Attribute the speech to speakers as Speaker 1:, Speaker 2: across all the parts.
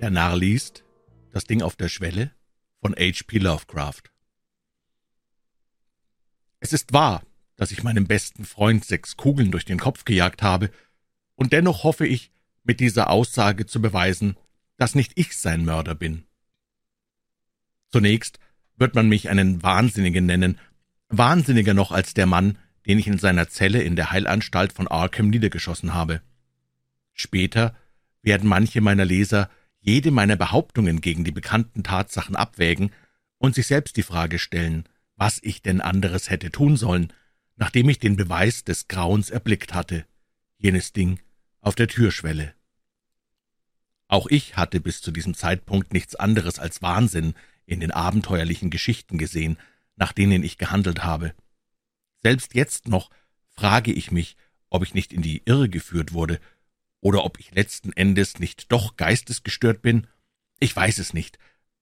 Speaker 1: Der Narr liest Das Ding auf der Schwelle von H.P. Lovecraft. Es ist wahr, dass ich meinem besten Freund sechs Kugeln durch den Kopf gejagt habe, und dennoch hoffe ich, mit dieser Aussage zu beweisen, dass nicht ich sein Mörder bin. Zunächst wird man mich einen Wahnsinnigen nennen, wahnsinniger noch als der Mann, den ich in seiner Zelle in der Heilanstalt von Arkham niedergeschossen habe. Später werden manche meiner Leser jede meiner Behauptungen gegen die bekannten Tatsachen abwägen und sich selbst die Frage stellen, was ich denn anderes hätte tun sollen, nachdem ich den Beweis des Grauens erblickt hatte, jenes Ding auf der Türschwelle. Auch ich hatte bis zu diesem Zeitpunkt nichts anderes als Wahnsinn in den abenteuerlichen Geschichten gesehen, nach denen ich gehandelt habe. Selbst jetzt noch frage ich mich, ob ich nicht in die Irre geführt wurde oder ob ich letzten Endes nicht doch geistesgestört bin? Ich weiß es nicht.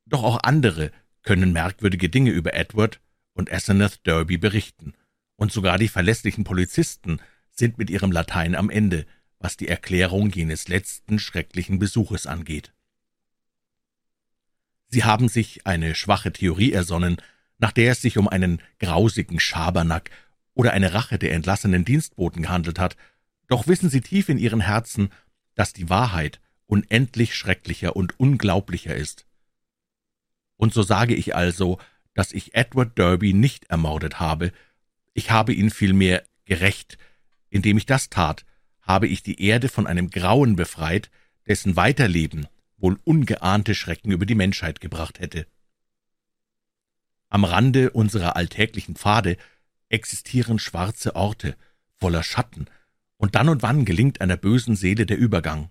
Speaker 1: Doch auch andere können merkwürdige Dinge über Edward und Asenath Derby berichten. Und sogar die verlässlichen Polizisten sind mit ihrem Latein am Ende, was die Erklärung jenes letzten schrecklichen Besuches angeht. Sie haben sich eine schwache Theorie ersonnen, nach der es sich um einen grausigen Schabernack oder eine Rache der entlassenen Dienstboten gehandelt hat, doch wissen sie tief in ihren Herzen, dass die Wahrheit unendlich schrecklicher und unglaublicher ist. Und so sage ich also, dass ich Edward Derby nicht ermordet habe, ich habe ihn vielmehr gerecht, indem ich das tat, habe ich die Erde von einem Grauen befreit, dessen Weiterleben wohl ungeahnte Schrecken über die Menschheit gebracht hätte. Am Rande unserer alltäglichen Pfade existieren schwarze Orte, voller Schatten, und dann und wann gelingt einer bösen Seele der Übergang.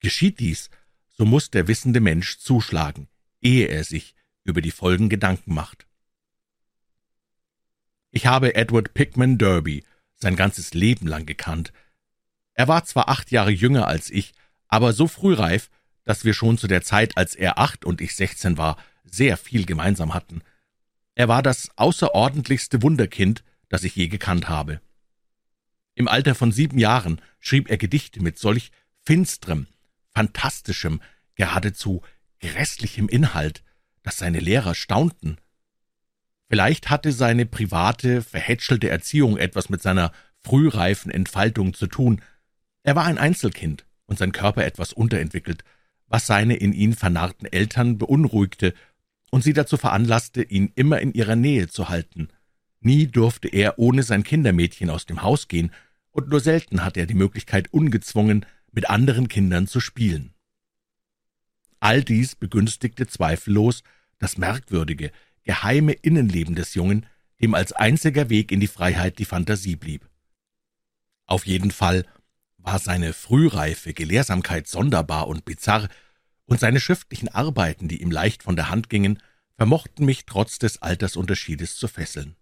Speaker 1: Geschieht dies, so muss der wissende Mensch zuschlagen, ehe er sich über die Folgen Gedanken macht. Ich habe Edward Pickman Derby sein ganzes Leben lang gekannt. Er war zwar acht Jahre jünger als ich, aber so frühreif, dass wir schon zu der Zeit, als er acht und ich sechzehn war, sehr viel gemeinsam hatten. Er war das außerordentlichste Wunderkind, das ich je gekannt habe. Im Alter von sieben Jahren schrieb er Gedichte mit solch finsterem, fantastischem, geradezu grässlichem Inhalt, dass seine Lehrer staunten. Vielleicht hatte seine private, verhätschelte Erziehung etwas mit seiner frühreifen Entfaltung zu tun. Er war ein Einzelkind und sein Körper etwas unterentwickelt, was seine in ihn vernarrten Eltern beunruhigte und sie dazu veranlasste, ihn immer in ihrer Nähe zu halten. Nie durfte er ohne sein Kindermädchen aus dem Haus gehen, und nur selten hatte er die Möglichkeit, ungezwungen mit anderen Kindern zu spielen. All dies begünstigte zweifellos das merkwürdige, geheime Innenleben des Jungen, dem als einziger Weg in die Freiheit die Fantasie blieb. Auf jeden Fall war seine frühreife Gelehrsamkeit sonderbar und bizarr, und seine schriftlichen Arbeiten, die ihm leicht von der Hand gingen, vermochten mich trotz des Altersunterschiedes zu fesseln.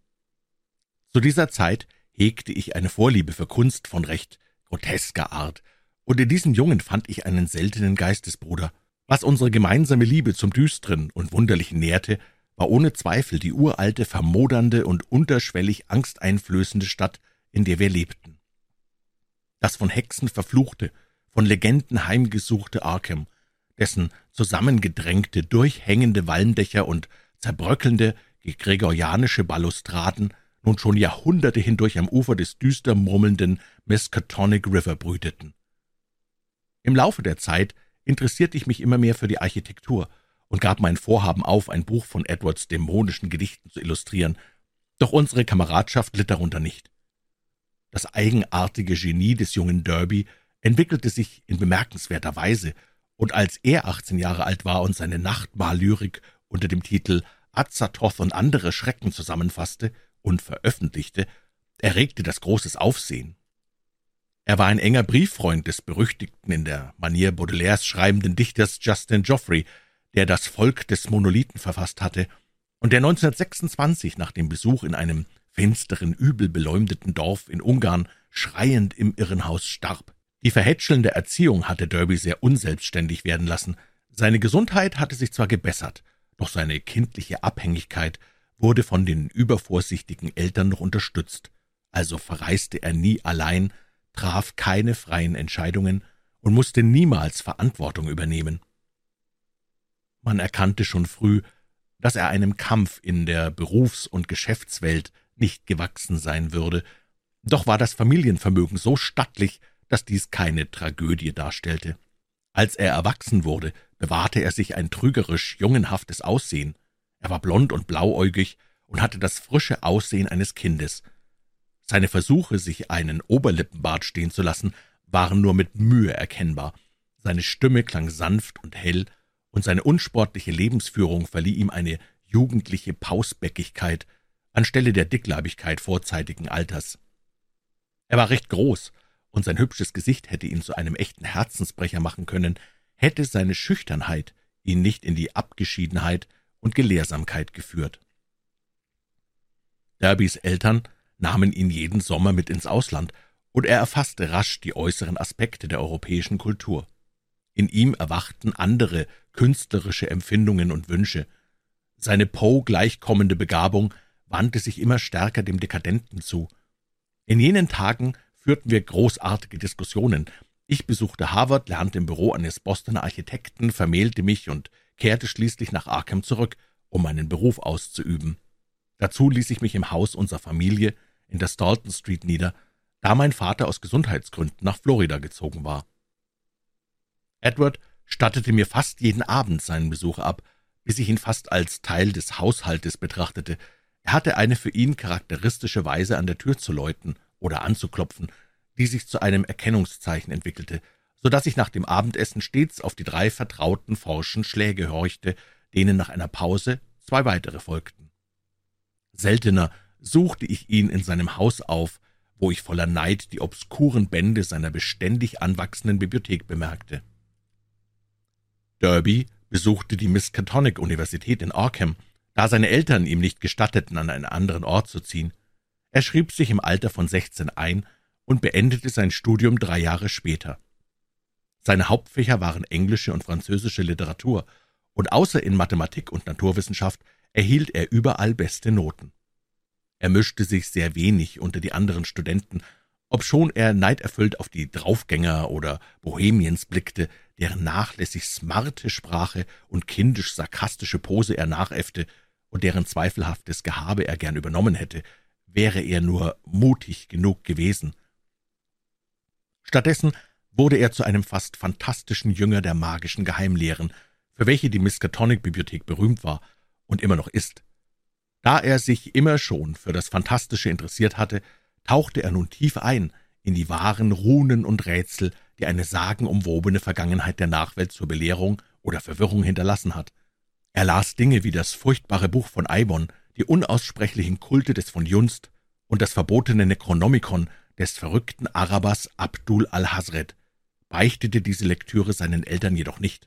Speaker 1: Zu dieser Zeit hegte ich eine Vorliebe für Kunst von recht grotesker Art, und in diesem Jungen fand ich einen seltenen Geistesbruder. Was unsere gemeinsame Liebe zum Düsteren und Wunderlichen nährte, war ohne Zweifel die uralte, vermodernde und unterschwellig angsteinflößende Stadt, in der wir lebten. Das von Hexen verfluchte, von Legenden heimgesuchte Arkham, dessen zusammengedrängte, durchhängende Walmdächer und zerbröckelnde, gregorianische Balustraden nun schon Jahrhunderte hindurch am Ufer des düster murmelnden Miskatonic River brüteten. Im Laufe der Zeit interessierte ich mich immer mehr für die Architektur und gab mein Vorhaben auf, ein Buch von Edwards dämonischen Gedichten zu illustrieren, doch unsere Kameradschaft litt darunter nicht. Das eigenartige Genie des jungen Derby entwickelte sich in bemerkenswerter Weise, und als er 18 Jahre alt war und seine Nachtmahllyrik unter dem Titel Azathoth und andere Schrecken zusammenfasste, und veröffentlichte, erregte das großes Aufsehen. Er war ein enger Brieffreund des berüchtigten in der Manier Baudelaires schreibenden Dichters Justin Geoffrey, der das Volk des Monolithen verfasst hatte und der 1926 nach dem Besuch in einem finsteren, übel beleumdeten Dorf in Ungarn schreiend im Irrenhaus starb. Die verhätschelnde Erziehung hatte Derby sehr unselbstständig werden lassen. Seine Gesundheit hatte sich zwar gebessert, doch seine kindliche Abhängigkeit wurde von den übervorsichtigen Eltern noch unterstützt, also verreiste er nie allein, traf keine freien Entscheidungen und musste niemals Verantwortung übernehmen. Man erkannte schon früh, dass er einem Kampf in der Berufs- und Geschäftswelt nicht gewachsen sein würde, doch war das Familienvermögen so stattlich, dass dies keine Tragödie darstellte. Als er erwachsen wurde, bewahrte er sich ein trügerisch jungenhaftes Aussehen. Er war blond und blauäugig und hatte das frische Aussehen eines Kindes. Seine Versuche, sich einen Oberlippenbart stehen zu lassen, waren nur mit Mühe erkennbar. Seine Stimme klang sanft und hell, und seine unsportliche Lebensführung verlieh ihm eine jugendliche Pausbäckigkeit anstelle der Dickleibigkeit vorzeitigen Alters. Er war recht groß, und sein hübsches Gesicht hätte ihn zu einem echten Herzensbrecher machen können, hätte seine Schüchternheit ihn nicht in die Abgeschiedenheit und Gelehrsamkeit geführt. Derbys Eltern nahmen ihn jeden Sommer mit ins Ausland, und er erfasste rasch die äußeren Aspekte der europäischen Kultur. In ihm erwachten andere künstlerische Empfindungen und Wünsche. Seine Poe gleichkommende Begabung wandte sich immer stärker dem Dekadenten zu. In jenen Tagen führten wir großartige Diskussionen. Ich besuchte Harvard, lernte im Büro eines Bostoner Architekten, vermählte mich und kehrte schließlich nach Arkham zurück, um meinen Beruf auszuüben. Dazu ließ ich mich im Haus unserer Familie in der Stalton Street nieder, da mein Vater aus Gesundheitsgründen nach Florida gezogen war. Edward stattete mir fast jeden Abend seinen Besuch ab, bis ich ihn fast als Teil des Haushaltes betrachtete. Er hatte eine für ihn charakteristische Weise, an der Tür zu läuten oder anzuklopfen, die sich zu einem Erkennungszeichen entwickelte, so dass ich nach dem Abendessen stets auf die drei vertrauten forschen Schläge horchte, denen nach einer Pause zwei weitere folgten. Seltener suchte ich ihn in seinem Haus auf, wo ich voller Neid die obskuren Bände seiner beständig anwachsenden Bibliothek bemerkte. Derby besuchte die Miskatonic-Universität in Arkham, da seine Eltern ihm nicht gestatteten, an einen anderen Ort zu ziehen. Er schrieb sich im Alter von sechzehn ein und beendete sein Studium drei Jahre später. Seine Hauptfächer waren englische und französische Literatur, und außer in Mathematik und Naturwissenschaft erhielt er überall beste Noten. Er mischte sich sehr wenig unter die anderen Studenten, obschon er neiderfüllt auf die Draufgänger oder Bohemiens blickte, deren nachlässig smarte Sprache und kindisch-sarkastische Pose er nachäffte und deren zweifelhaftes Gehabe er gern übernommen hätte, wäre er nur mutig genug gewesen. Stattdessen wurde er zu einem fast fantastischen Jünger der magischen Geheimlehren, für welche die Miskatonic-Bibliothek berühmt war und immer noch ist. Da er sich immer schon für das Fantastische interessiert hatte, tauchte er nun tief ein in die wahren Runen und Rätsel, die eine sagenumwobene Vergangenheit der Nachwelt zur Belehrung oder Verwirrung hinterlassen hat. Er las Dinge wie das furchtbare Buch von Eibon, die unaussprechlichen Kulte des von Junst und das verbotene Necronomicon des verrückten Arabers Abdul al-Hazred, beichtete diese Lektüre seinen Eltern jedoch nicht.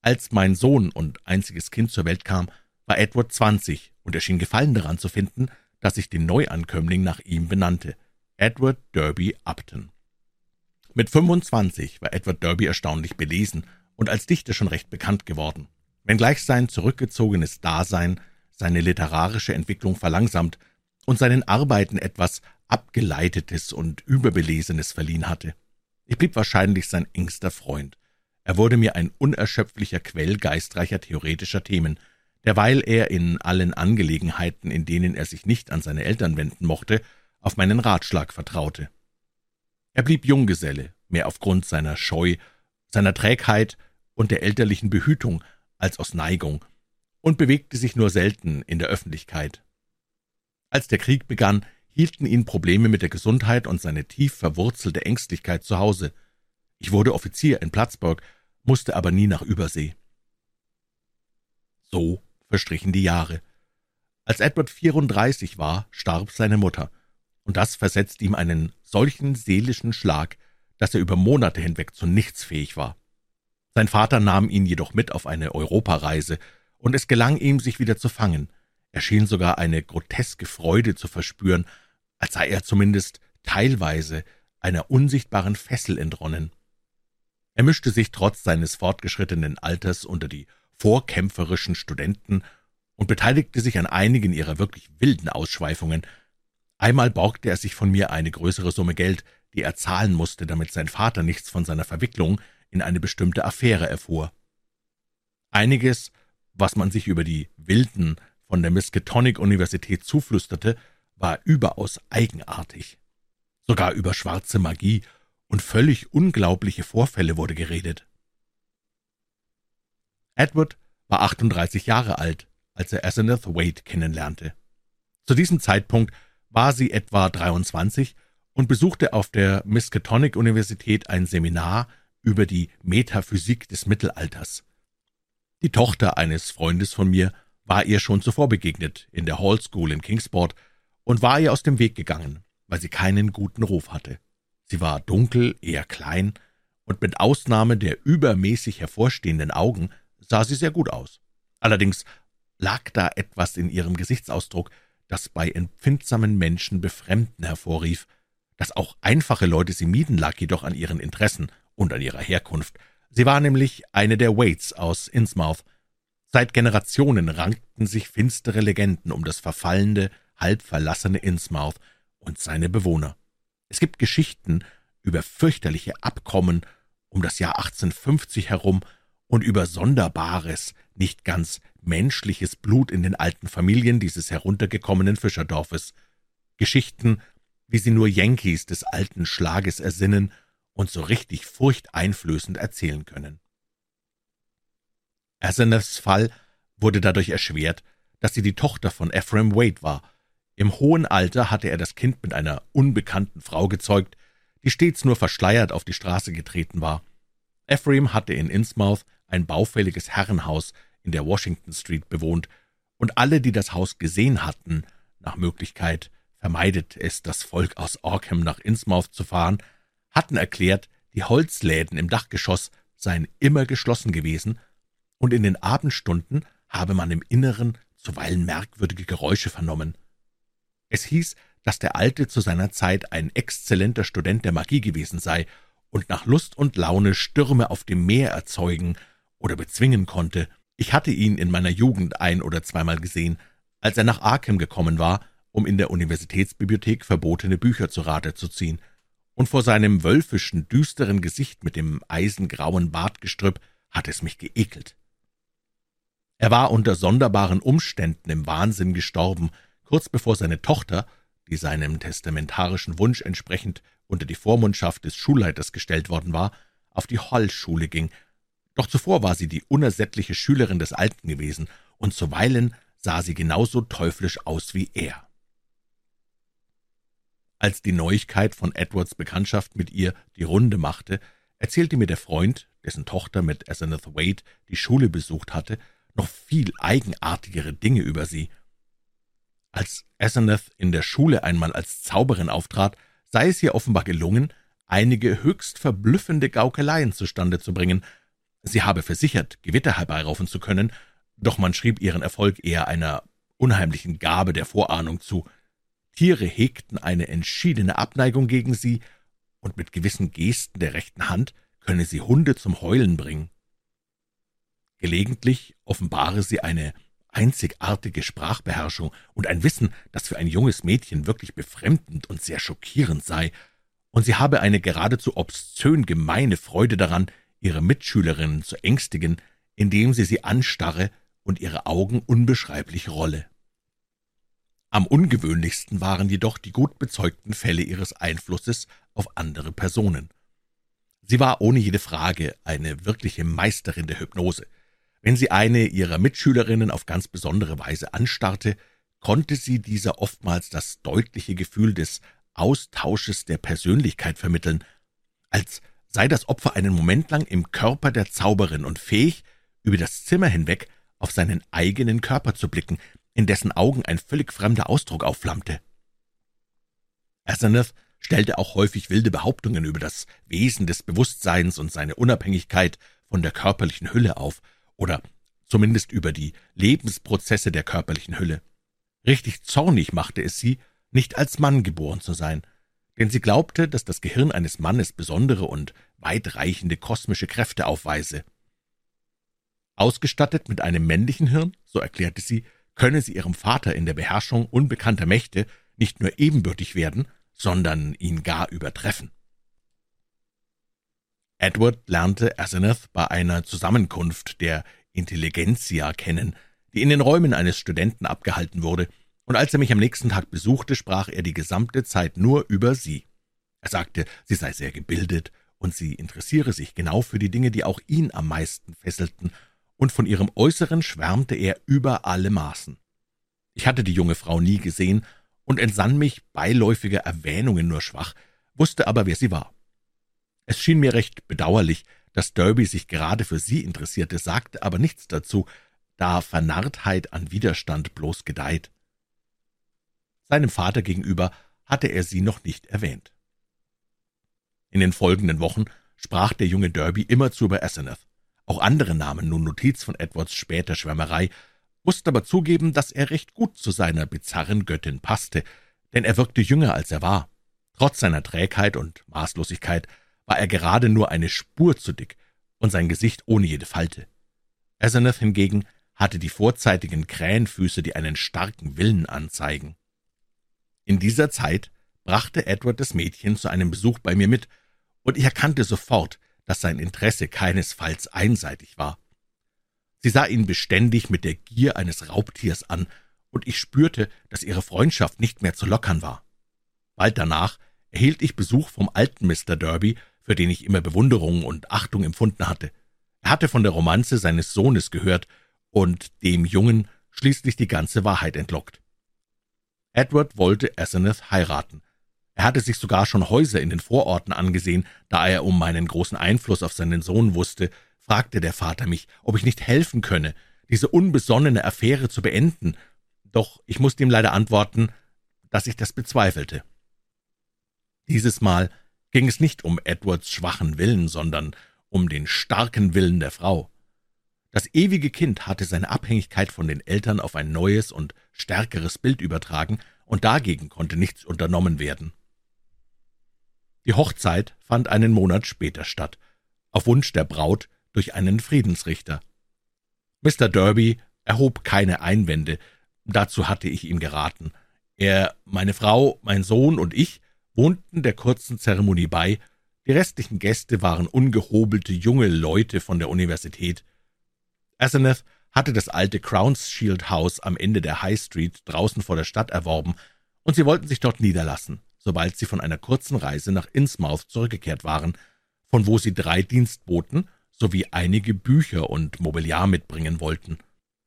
Speaker 1: Als mein Sohn und einziges Kind zur Welt kam, war Edward zwanzig, und er schien Gefallen daran zu finden, dass ich den Neuankömmling nach ihm benannte, Edward Derby Upton. Mit 25 war Edward Derby erstaunlich belesen und als Dichter schon recht bekannt geworden. Wenngleich sein zurückgezogenes Dasein seine literarische Entwicklung verlangsamt und seinen Arbeiten etwas Abgeleitetes und Überbelesenes verliehen hatte. Ich blieb wahrscheinlich sein engster Freund. Er wurde mir ein unerschöpflicher Quell geistreicher theoretischer Themen, derweil er in allen Angelegenheiten, in denen er sich nicht an seine Eltern wenden mochte, auf meinen Ratschlag vertraute. Er blieb Junggeselle, mehr aufgrund seiner Scheu, seiner Trägheit und der elterlichen Behütung als aus Neigung, und bewegte sich nur selten in der Öffentlichkeit. Als der Krieg begann, hielten ihn Probleme mit der Gesundheit und seine tief verwurzelte Ängstlichkeit zu Hause. Ich wurde Offizier in Plattsburg, musste aber nie nach Übersee. So verstrichen die Jahre. Als Edward 34 war, starb seine Mutter, und das versetzte ihm einen solchen seelischen Schlag, dass er über Monate hinweg zu nichts fähig war. Sein Vater nahm ihn jedoch mit auf eine Europareise, und es gelang ihm, sich wieder zu fangen. Er schien sogar eine groteske Freude zu verspüren, als sei er zumindest teilweise einer unsichtbaren Fessel entronnen. Er mischte sich trotz seines fortgeschrittenen Alters unter die vorkämpferischen Studenten und beteiligte sich an einigen ihrer wirklich wilden Ausschweifungen, Einmal borgte er sich von mir eine größere Summe Geld, die er zahlen musste, damit sein Vater nichts von seiner Verwicklung in eine bestimmte Affäre erfuhr. Einiges, was man sich über die Wilden von der Miskatonic-Universität zuflüsterte, war überaus eigenartig. Sogar über schwarze Magie und völlig unglaubliche Vorfälle wurde geredet. Edward war 38 Jahre alt, als er Asenath Wade kennenlernte. Zu diesem Zeitpunkt war sie etwa 23 und besuchte auf der Miskatonic-Universität ein Seminar über die Metaphysik des Mittelalters. Die Tochter eines Freundes von mir war ihr schon zuvor begegnet in der Hall School in Kingsport und war ihr aus dem Weg gegangen, weil sie keinen guten Ruf hatte. Sie war dunkel, eher klein, und mit Ausnahme der übermäßig hervorstehenden Augen sah sie sehr gut aus. Allerdings lag da etwas in ihrem Gesichtsausdruck, das bei empfindsamen Menschen Befremden hervorrief. Dass auch einfache Leute sie mieden, lag jedoch an ihren Interessen und an ihrer Herkunft. Sie war nämlich eine der Waits aus Innsmouth. Seit Generationen rankten sich finstere Legenden um das verfallende, halb verlassene Innsmouth und seine Bewohner. Es gibt Geschichten über fürchterliche Abkommen um das Jahr 1850 herum und über sonderbares, nicht ganz menschliches Blut in den alten Familien dieses heruntergekommenen Fischerdorfes. Geschichten, wie sie nur Yankees des alten Schlages ersinnen und so richtig furchteinflößend erzählen können. Aseneths Fall wurde dadurch erschwert, dass sie die Tochter von Ephraim Wade war. Im hohen Alter hatte er das Kind mit einer unbekannten Frau gezeugt, die stets nur verschleiert auf die Straße getreten war. Ephraim hatte in Innsmouth ein baufälliges Herrenhaus in der Washington Street bewohnt, und alle, die das Haus gesehen hatten, nach Möglichkeit vermeidet es das Volk aus Orkham nach Innsmouth zu fahren, hatten erklärt, die Holzläden im Dachgeschoss seien immer geschlossen gewesen, und in den Abendstunden habe man im Inneren zuweilen merkwürdige Geräusche vernommen. Es hieß, dass der Alte zu seiner Zeit ein exzellenter Student der Magie gewesen sei und nach Lust und Laune Stürme auf dem Meer erzeugen oder bezwingen konnte. Ich hatte ihn in meiner Jugend ein- oder zweimal gesehen, als er nach Arkham gekommen war, um in der Universitätsbibliothek verbotene Bücher zu Rate zu ziehen und vor seinem wölfischen, düsteren Gesicht mit dem eisengrauen Bartgestrüpp hat es mich geekelt. Er war unter sonderbaren Umständen im Wahnsinn gestorben, kurz bevor seine Tochter, die seinem testamentarischen Wunsch entsprechend unter die Vormundschaft des Schulleiters gestellt worden war, auf die Hallschule ging. Doch zuvor war sie die unersättliche Schülerin des Alten gewesen, und zuweilen sah sie genauso teuflisch aus wie er. Als die Neuigkeit von Edwards Bekanntschaft mit ihr die Runde machte, erzählte mir der Freund, dessen Tochter mit Asenath Wade die Schule besucht hatte, noch viel eigenartigere Dinge über sie. Als Asenath in der Schule einmal als Zauberin auftrat, sei es ihr offenbar gelungen, einige höchst verblüffende Gaukeleien zustande zu bringen. Sie habe versichert, Gewitter herbeiraufen zu können, doch man schrieb ihren Erfolg eher einer unheimlichen Gabe der Vorahnung zu. Tiere hegten eine entschiedene Abneigung gegen sie, und mit gewissen Gesten der rechten Hand könne sie Hunde zum Heulen bringen. Gelegentlich offenbare sie eine einzigartige Sprachbeherrschung und ein Wissen, das für ein junges Mädchen wirklich befremdend und sehr schockierend sei, und sie habe eine geradezu obszön gemeine Freude daran, ihre Mitschülerinnen zu ängstigen, indem sie sie anstarre und ihre Augen unbeschreiblich rolle. Am ungewöhnlichsten waren jedoch die gut bezeugten Fälle ihres Einflusses auf andere Personen. Sie war ohne jede Frage eine wirkliche Meisterin der Hypnose. Wenn sie eine ihrer Mitschülerinnen auf ganz besondere Weise anstarrte, konnte sie dieser oftmals das deutliche Gefühl des Austausches der Persönlichkeit vermitteln, als sei das Opfer einen Moment lang im Körper der Zauberin und fähig, über das Zimmer hinweg auf seinen eigenen Körper zu blicken, in dessen Augen ein völlig fremder Ausdruck aufflammte. Asenath stellte auch häufig wilde Behauptungen über das Wesen des Bewusstseins und seine Unabhängigkeit von der körperlichen Hülle auf, oder zumindest über die Lebensprozesse der körperlichen Hülle. Richtig zornig machte es sie, nicht als Mann geboren zu sein, denn sie glaubte, dass das Gehirn eines Mannes besondere und weitreichende kosmische Kräfte aufweise. Ausgestattet mit einem männlichen Hirn, so erklärte sie, könne sie ihrem Vater in der Beherrschung unbekannter Mächte nicht nur ebenbürtig werden, sondern ihn gar übertreffen. Edward lernte Asenath bei einer Zusammenkunft der Intelligenzia kennen, die in den Räumen eines Studenten abgehalten wurde, und als er mich am nächsten Tag besuchte, sprach er die gesamte Zeit nur über sie. Er sagte, sie sei sehr gebildet, und sie interessiere sich genau für die Dinge, die auch ihn am meisten fesselten, und von ihrem Äußeren schwärmte er über alle Maßen. Ich hatte die junge Frau nie gesehen und entsann mich beiläufiger Erwähnungen nur schwach, wusste aber, wer sie war. Es schien mir recht bedauerlich, dass Derby sich gerade für sie interessierte, sagte aber nichts dazu, da Vernarrtheit an Widerstand bloß gedeiht. Seinem Vater gegenüber hatte er sie noch nicht erwähnt. In den folgenden Wochen sprach der junge Derby immerzu über Asenath. Auch andere nahmen nun Notiz von Edwards später Schwärmerei, musste aber zugeben, dass er recht gut zu seiner bizarren Göttin passte, denn er wirkte jünger, als er war. Trotz seiner Trägheit und Maßlosigkeit war er gerade nur eine Spur zu dick und sein Gesicht ohne jede Falte. Asenath hingegen hatte die vorzeitigen Krähenfüße, die einen starken Willen anzeigen. In dieser Zeit brachte Edward das Mädchen zu einem Besuch bei mir mit, und ich erkannte sofort, dass sein Interesse keinesfalls einseitig war. Sie sah ihn beständig mit der Gier eines Raubtiers an, und ich spürte, dass ihre Freundschaft nicht mehr zu lockern war. Bald danach erhielt ich Besuch vom alten Mr. Derby, für den ich immer Bewunderung und Achtung empfunden hatte. Er hatte von der Romanze seines Sohnes gehört und dem Jungen schließlich die ganze Wahrheit entlockt. Edward wollte Asenath heiraten. Er hatte sich sogar schon Häuser in den Vororten angesehen, da er um meinen großen Einfluss auf seinen Sohn wusste, fragte der Vater mich, ob ich nicht helfen könne, diese unbesonnene Affäre zu beenden, doch ich musste ihm leider antworten, dass ich das bezweifelte. Dieses Mal ging es nicht um Edwards schwachen Willen, sondern um den starken Willen der Frau. Das ewige Kind hatte seine Abhängigkeit von den Eltern auf ein neues und stärkeres Bild übertragen, und dagegen konnte nichts unternommen werden. Die Hochzeit fand einen Monat später statt, auf Wunsch der Braut durch einen Friedensrichter. Mr. Derby erhob keine Einwände, dazu hatte ich ihm geraten. Er, meine Frau, mein Sohn und ich wohnten der kurzen Zeremonie bei, die restlichen Gäste waren ungehobelte junge Leute von der Universität. Asenath hatte das alte Crownshield House am Ende der High Street draußen vor der Stadt erworben, und sie wollten sich dort niederlassen, sobald sie von einer kurzen Reise nach Innsmouth zurückgekehrt waren, von wo sie drei Dienstboten sowie einige Bücher und Mobiliar mitbringen wollten.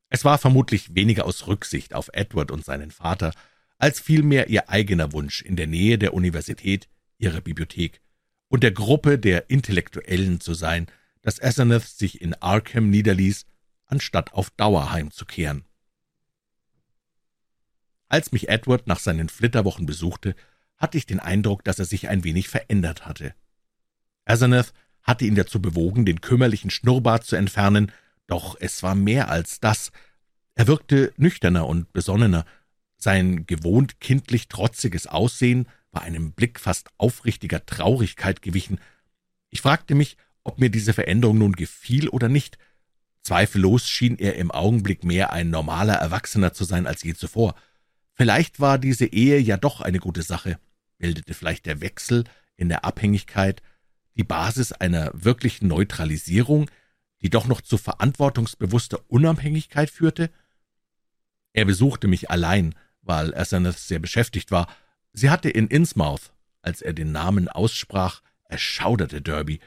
Speaker 1: Es war vermutlich weniger aus Rücksicht auf Edward und seinen Vater, als vielmehr ihr eigener Wunsch, in der Nähe der Universität, ihrer Bibliothek und der Gruppe der Intellektuellen zu sein, dass Asenath sich in Arkham niederließ anstatt auf Dauer heimzukehren. Als mich Edward nach seinen Flitterwochen besuchte, hatte ich den Eindruck, dass er sich ein wenig verändert hatte. Asenath hatte ihn dazu bewogen, den kümmerlichen Schnurrbart zu entfernen, doch es war mehr als das. Er wirkte nüchterner und besonnener. Sein gewohnt kindlich trotziges Aussehen war einem Blick fast aufrichtiger Traurigkeit gewichen. Ich fragte mich, ob mir diese Veränderung nun gefiel oder nicht, Zweifellos schien er im Augenblick mehr ein normaler Erwachsener zu sein als je zuvor. Vielleicht war diese Ehe ja doch eine gute Sache. Bildete vielleicht der Wechsel in der Abhängigkeit die Basis einer wirklichen Neutralisierung, die doch noch zu verantwortungsbewusster Unabhängigkeit führte? Er besuchte mich allein, weil Asenath sehr beschäftigt war. Sie hatte in Innsmouth, als er den Namen aussprach, erschauderte Derby,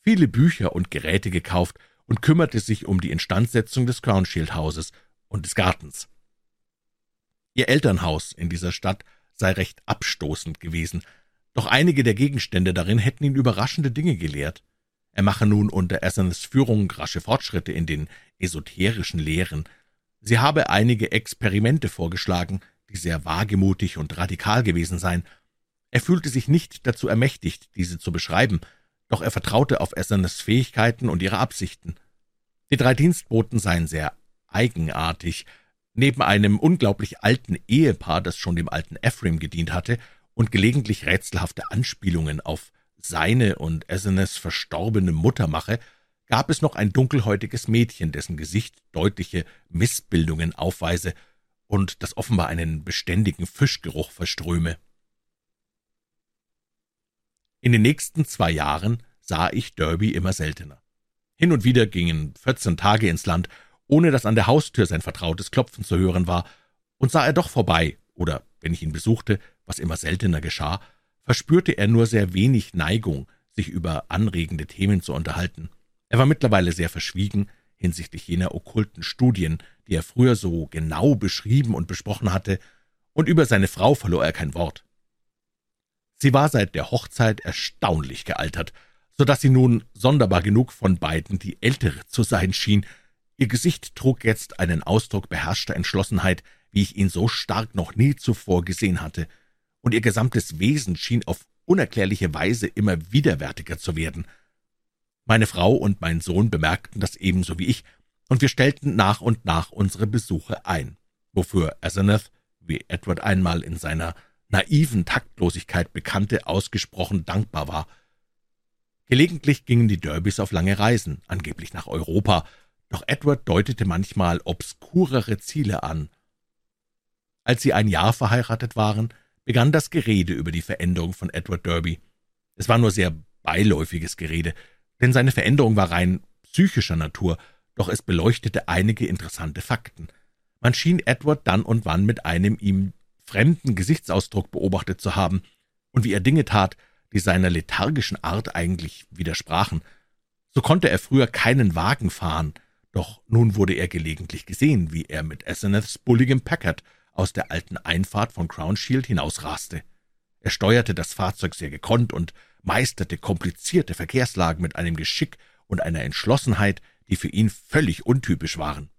Speaker 1: viele Bücher und Geräte gekauft und kümmerte sich um die Instandsetzung des Crownshield-Hauses und des Gartens. Ihr Elternhaus in dieser Stadt sei recht abstoßend gewesen, doch einige der Gegenstände darin hätten ihn überraschende Dinge gelehrt. Er mache nun unter Essenes Führung rasche Fortschritte in den esoterischen Lehren. Sie habe einige Experimente vorgeschlagen, die sehr wagemutig und radikal gewesen seien. Er fühlte sich nicht dazu ermächtigt, diese zu beschreiben, doch er vertraute auf Essenes Fähigkeiten und ihre Absichten. Die drei Dienstboten seien sehr eigenartig. Neben einem unglaublich alten Ehepaar, das schon dem alten Ephraim gedient hatte, und gelegentlich rätselhafte Anspielungen auf seine und Essenes verstorbene Mutter mache, gab es noch ein dunkelhäutiges Mädchen, dessen Gesicht deutliche Missbildungen aufweise und das offenbar einen beständigen Fischgeruch verströme. In den nächsten zwei Jahren sah ich Derby immer seltener. Hin und wieder gingen vierzehn Tage ins Land, ohne dass an der Haustür sein vertrautes Klopfen zu hören war, und sah er doch vorbei, oder wenn ich ihn besuchte, was immer seltener geschah, verspürte er nur sehr wenig Neigung, sich über anregende Themen zu unterhalten. Er war mittlerweile sehr verschwiegen hinsichtlich jener okkulten Studien, die er früher so genau beschrieben und besprochen hatte, und über seine Frau verlor er kein Wort. Sie war seit der Hochzeit erstaunlich gealtert, so dass sie nun sonderbar genug von beiden die ältere zu sein schien. Ihr Gesicht trug jetzt einen Ausdruck beherrschter Entschlossenheit, wie ich ihn so stark noch nie zuvor gesehen hatte, und ihr gesamtes Wesen schien auf unerklärliche Weise immer widerwärtiger zu werden. Meine Frau und mein Sohn bemerkten das ebenso wie ich, und wir stellten nach und nach unsere Besuche ein, wofür Asenath, wie Edward einmal in seiner naiven Taktlosigkeit bekannte, ausgesprochen dankbar war. Gelegentlich gingen die Derbys auf lange Reisen, angeblich nach Europa, doch Edward deutete manchmal obskurere Ziele an. Als sie ein Jahr verheiratet waren, begann das Gerede über die Veränderung von Edward Derby. Es war nur sehr beiläufiges Gerede, denn seine Veränderung war rein psychischer Natur, doch es beleuchtete einige interessante Fakten. Man schien Edward dann und wann mit einem ihm fremden Gesichtsausdruck beobachtet zu haben, und wie er Dinge tat, die seiner lethargischen Art eigentlich widersprachen. So konnte er früher keinen Wagen fahren, doch nun wurde er gelegentlich gesehen, wie er mit Asenaths bulligem Packard aus der alten Einfahrt von Crownshield hinausraste. Er steuerte das Fahrzeug sehr gekonnt und meisterte komplizierte Verkehrslagen mit einem Geschick und einer Entschlossenheit, die für ihn völlig untypisch waren.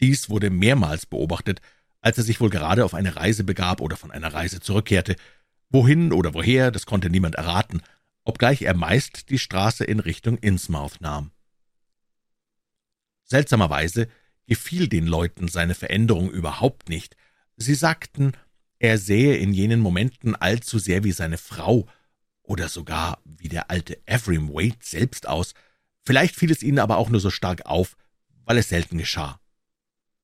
Speaker 1: Dies wurde mehrmals beobachtet, als er sich wohl gerade auf eine Reise begab oder von einer Reise zurückkehrte. Wohin oder woher, das konnte niemand erraten, obgleich er meist die Straße in Richtung Innsmouth nahm. Seltsamerweise gefiel den Leuten seine Veränderung überhaupt nicht. Sie sagten, er sähe in jenen Momenten allzu sehr wie seine Frau oder sogar wie der alte Ephraim Wade selbst aus. Vielleicht fiel es ihnen aber auch nur so stark auf, weil es selten geschah.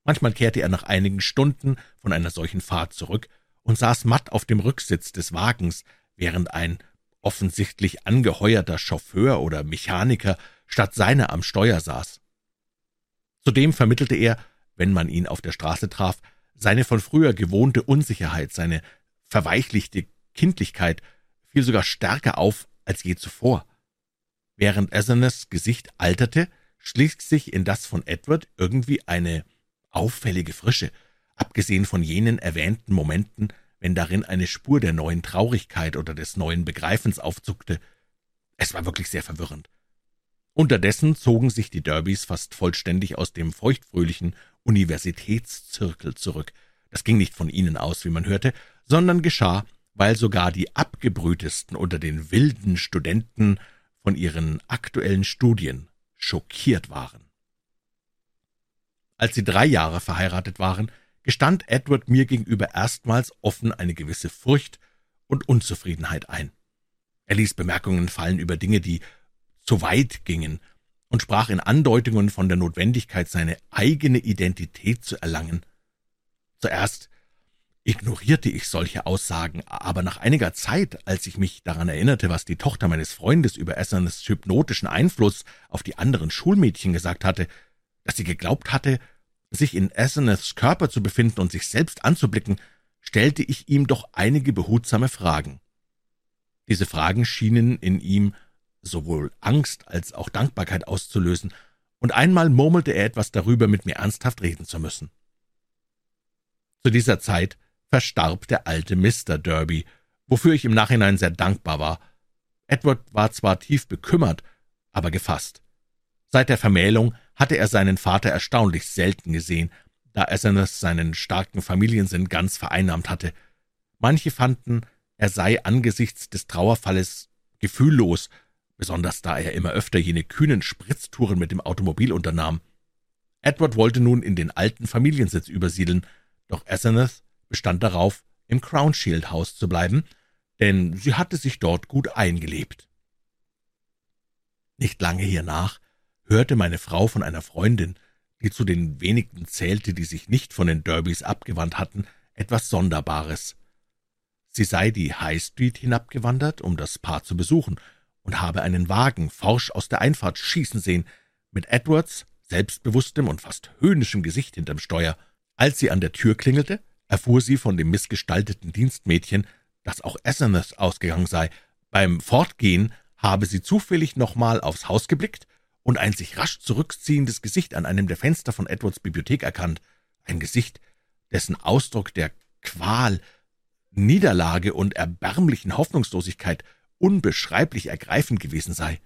Speaker 1: Manchmal kehrte er nach einigen Stunden von einer solchen Fahrt zurück und saß matt auf dem Rücksitz des Wagens, während ein offensichtlich angeheuerter Chauffeur oder Mechaniker statt seiner am Steuer saß. Zudem vermittelte er, wenn man ihn auf der Straße traf, seine von früher gewohnte Unsicherheit, seine verweichlichte Kindlichkeit fiel sogar stärker auf als je zuvor. Während Asenes Gesicht alterte, schlich sich in das von Edward irgendwie eine auffällige Frische, abgesehen von jenen erwähnten Momenten, wenn darin eine Spur der neuen Traurigkeit oder des neuen Begreifens aufzuckte. Es war wirklich sehr verwirrend. Unterdessen zogen sich die Derbys fast vollständig aus dem feuchtfröhlichen Universitätszirkel zurück. Das ging nicht von ihnen aus, wie man hörte, sondern geschah, weil sogar die abgebrühtesten unter den wilden Studenten von ihren aktuellen Studien schockiert waren. Als sie drei Jahre verheiratet waren, gestand Edward mir gegenüber erstmals offen eine gewisse Furcht und Unzufriedenheit ein. Er ließ Bemerkungen fallen über Dinge, die zu weit gingen, und sprach in Andeutungen von der Notwendigkeit, seine eigene Identität zu erlangen. Zuerst ignorierte ich solche Aussagen, aber nach einiger Zeit, als ich mich daran erinnerte, was die Tochter meines Freundes über Essernes hypnotischen Einfluss auf die anderen Schulmädchen gesagt hatte, dass sie geglaubt hatte, sich in Aseneths Körper zu befinden und sich selbst anzublicken, stellte ich ihm doch einige behutsame Fragen. Diese Fragen schienen in ihm sowohl Angst als auch Dankbarkeit auszulösen, und einmal murmelte er etwas darüber, mit mir ernsthaft reden zu müssen. Zu dieser Zeit verstarb der alte Mr. Derby, wofür ich im Nachhinein sehr dankbar war. Edward war zwar tief bekümmert, aber gefasst. Seit der Vermählung hatte er seinen Vater erstaunlich selten gesehen, da Asenath seinen starken Familiensinn ganz vereinnahmt hatte. Manche fanden, er sei angesichts des Trauerfalles gefühllos, besonders da er immer öfter jene kühnen Spritztouren mit dem Automobil unternahm. Edward wollte nun in den alten Familiensitz übersiedeln, doch Asenath bestand darauf, im Crownshield Haus zu bleiben, denn sie hatte sich dort gut eingelebt. Nicht lange hiernach hörte meine Frau von einer Freundin, die zu den wenigen zählte, die sich nicht von den Derbys abgewandt hatten, etwas Sonderbares. Sie sei die High Street hinabgewandert, um das Paar zu besuchen, und habe einen Wagen forsch aus der Einfahrt schießen sehen, mit Edwards, selbstbewusstem und fast höhnischem Gesicht hinterm Steuer. Als sie an der Tür klingelte, erfuhr sie von dem missgestalteten Dienstmädchen, dass auch Asenath ausgegangen sei. Beim Fortgehen habe sie zufällig nochmal aufs Haus geblickt und ein sich rasch zurückziehendes Gesicht an einem der Fenster von Edwards Bibliothek erkannt, ein Gesicht, dessen Ausdruck der Qual, Niederlage und erbärmlichen Hoffnungslosigkeit unbeschreiblich ergreifend gewesen sei.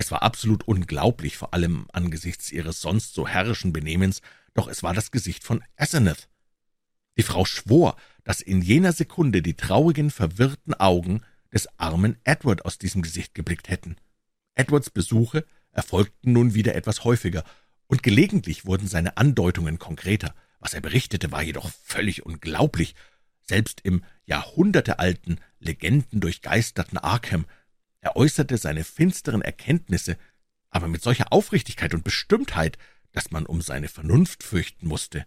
Speaker 1: Es war absolut unglaublich, vor allem angesichts ihres sonst so herrischen Benehmens, doch es war das Gesicht von Asenath. Die Frau schwor, dass in jener Sekunde die traurigen, verwirrten Augen des armen Edward aus diesem Gesicht geblickt hätten. Edwards Besuche erfolgten nun wieder etwas häufiger, und gelegentlich wurden seine Andeutungen konkreter. Was er berichtete, war jedoch völlig unglaublich. Selbst im jahrhundertealten, legendendurchgeisterten Arkham er äußerte seine finsteren Erkenntnisse, aber mit solcher Aufrichtigkeit und Bestimmtheit, dass man um seine Vernunft fürchten musste.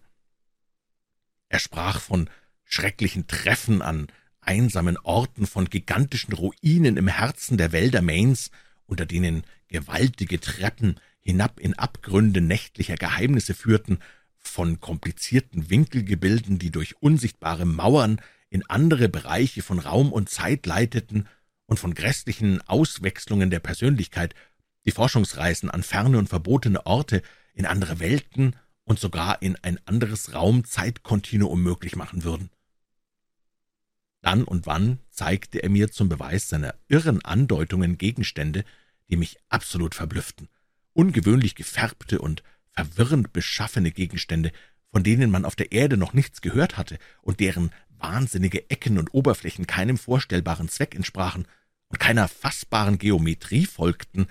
Speaker 1: Er sprach von schrecklichen Treffen an einsamen Orten, von gigantischen Ruinen im Herzen der Wälder Mains, unter denen gewaltige Treppen hinab in Abgründe nächtlicher Geheimnisse führten, von komplizierten Winkelgebilden, die durch unsichtbare Mauern in andere Bereiche von Raum und Zeit leiteten, und von grässlichen Auswechslungen der Persönlichkeit, die Forschungsreisen an ferne und verbotene Orte, in andere Welten und sogar in ein anderes Raum-Zeit-Kontinuum möglich machen würden. Dann und wann zeigte er mir zum Beweis seiner irren Andeutungen Gegenstände, die mich absolut verblüfften, ungewöhnlich gefärbte und verwirrend beschaffene Gegenstände, von denen man auf der Erde noch nichts gehört hatte und deren wahnsinnige Ecken und Oberflächen keinem vorstellbaren Zweck entsprachen und keiner fassbaren Geometrie folgten.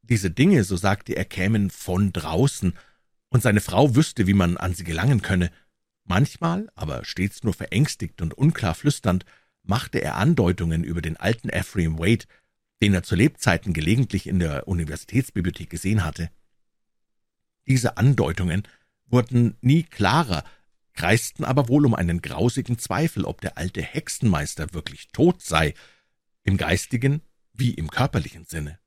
Speaker 1: Diese Dinge, so sagte er, kämen von draußen, und seine Frau wüsste, wie man an sie gelangen könne. Manchmal, aber stets nur verängstigt und unklar flüsternd, machte er Andeutungen über den alten Ephraim Wade, den er zu Lebzeiten gelegentlich in der Universitätsbibliothek gesehen hatte. Diese Andeutungen wurden nie klarer, kreisten aber wohl um einen grausigen Zweifel, ob der alte Hexenmeister wirklich tot sei, im geistigen wie im körperlichen Sinne.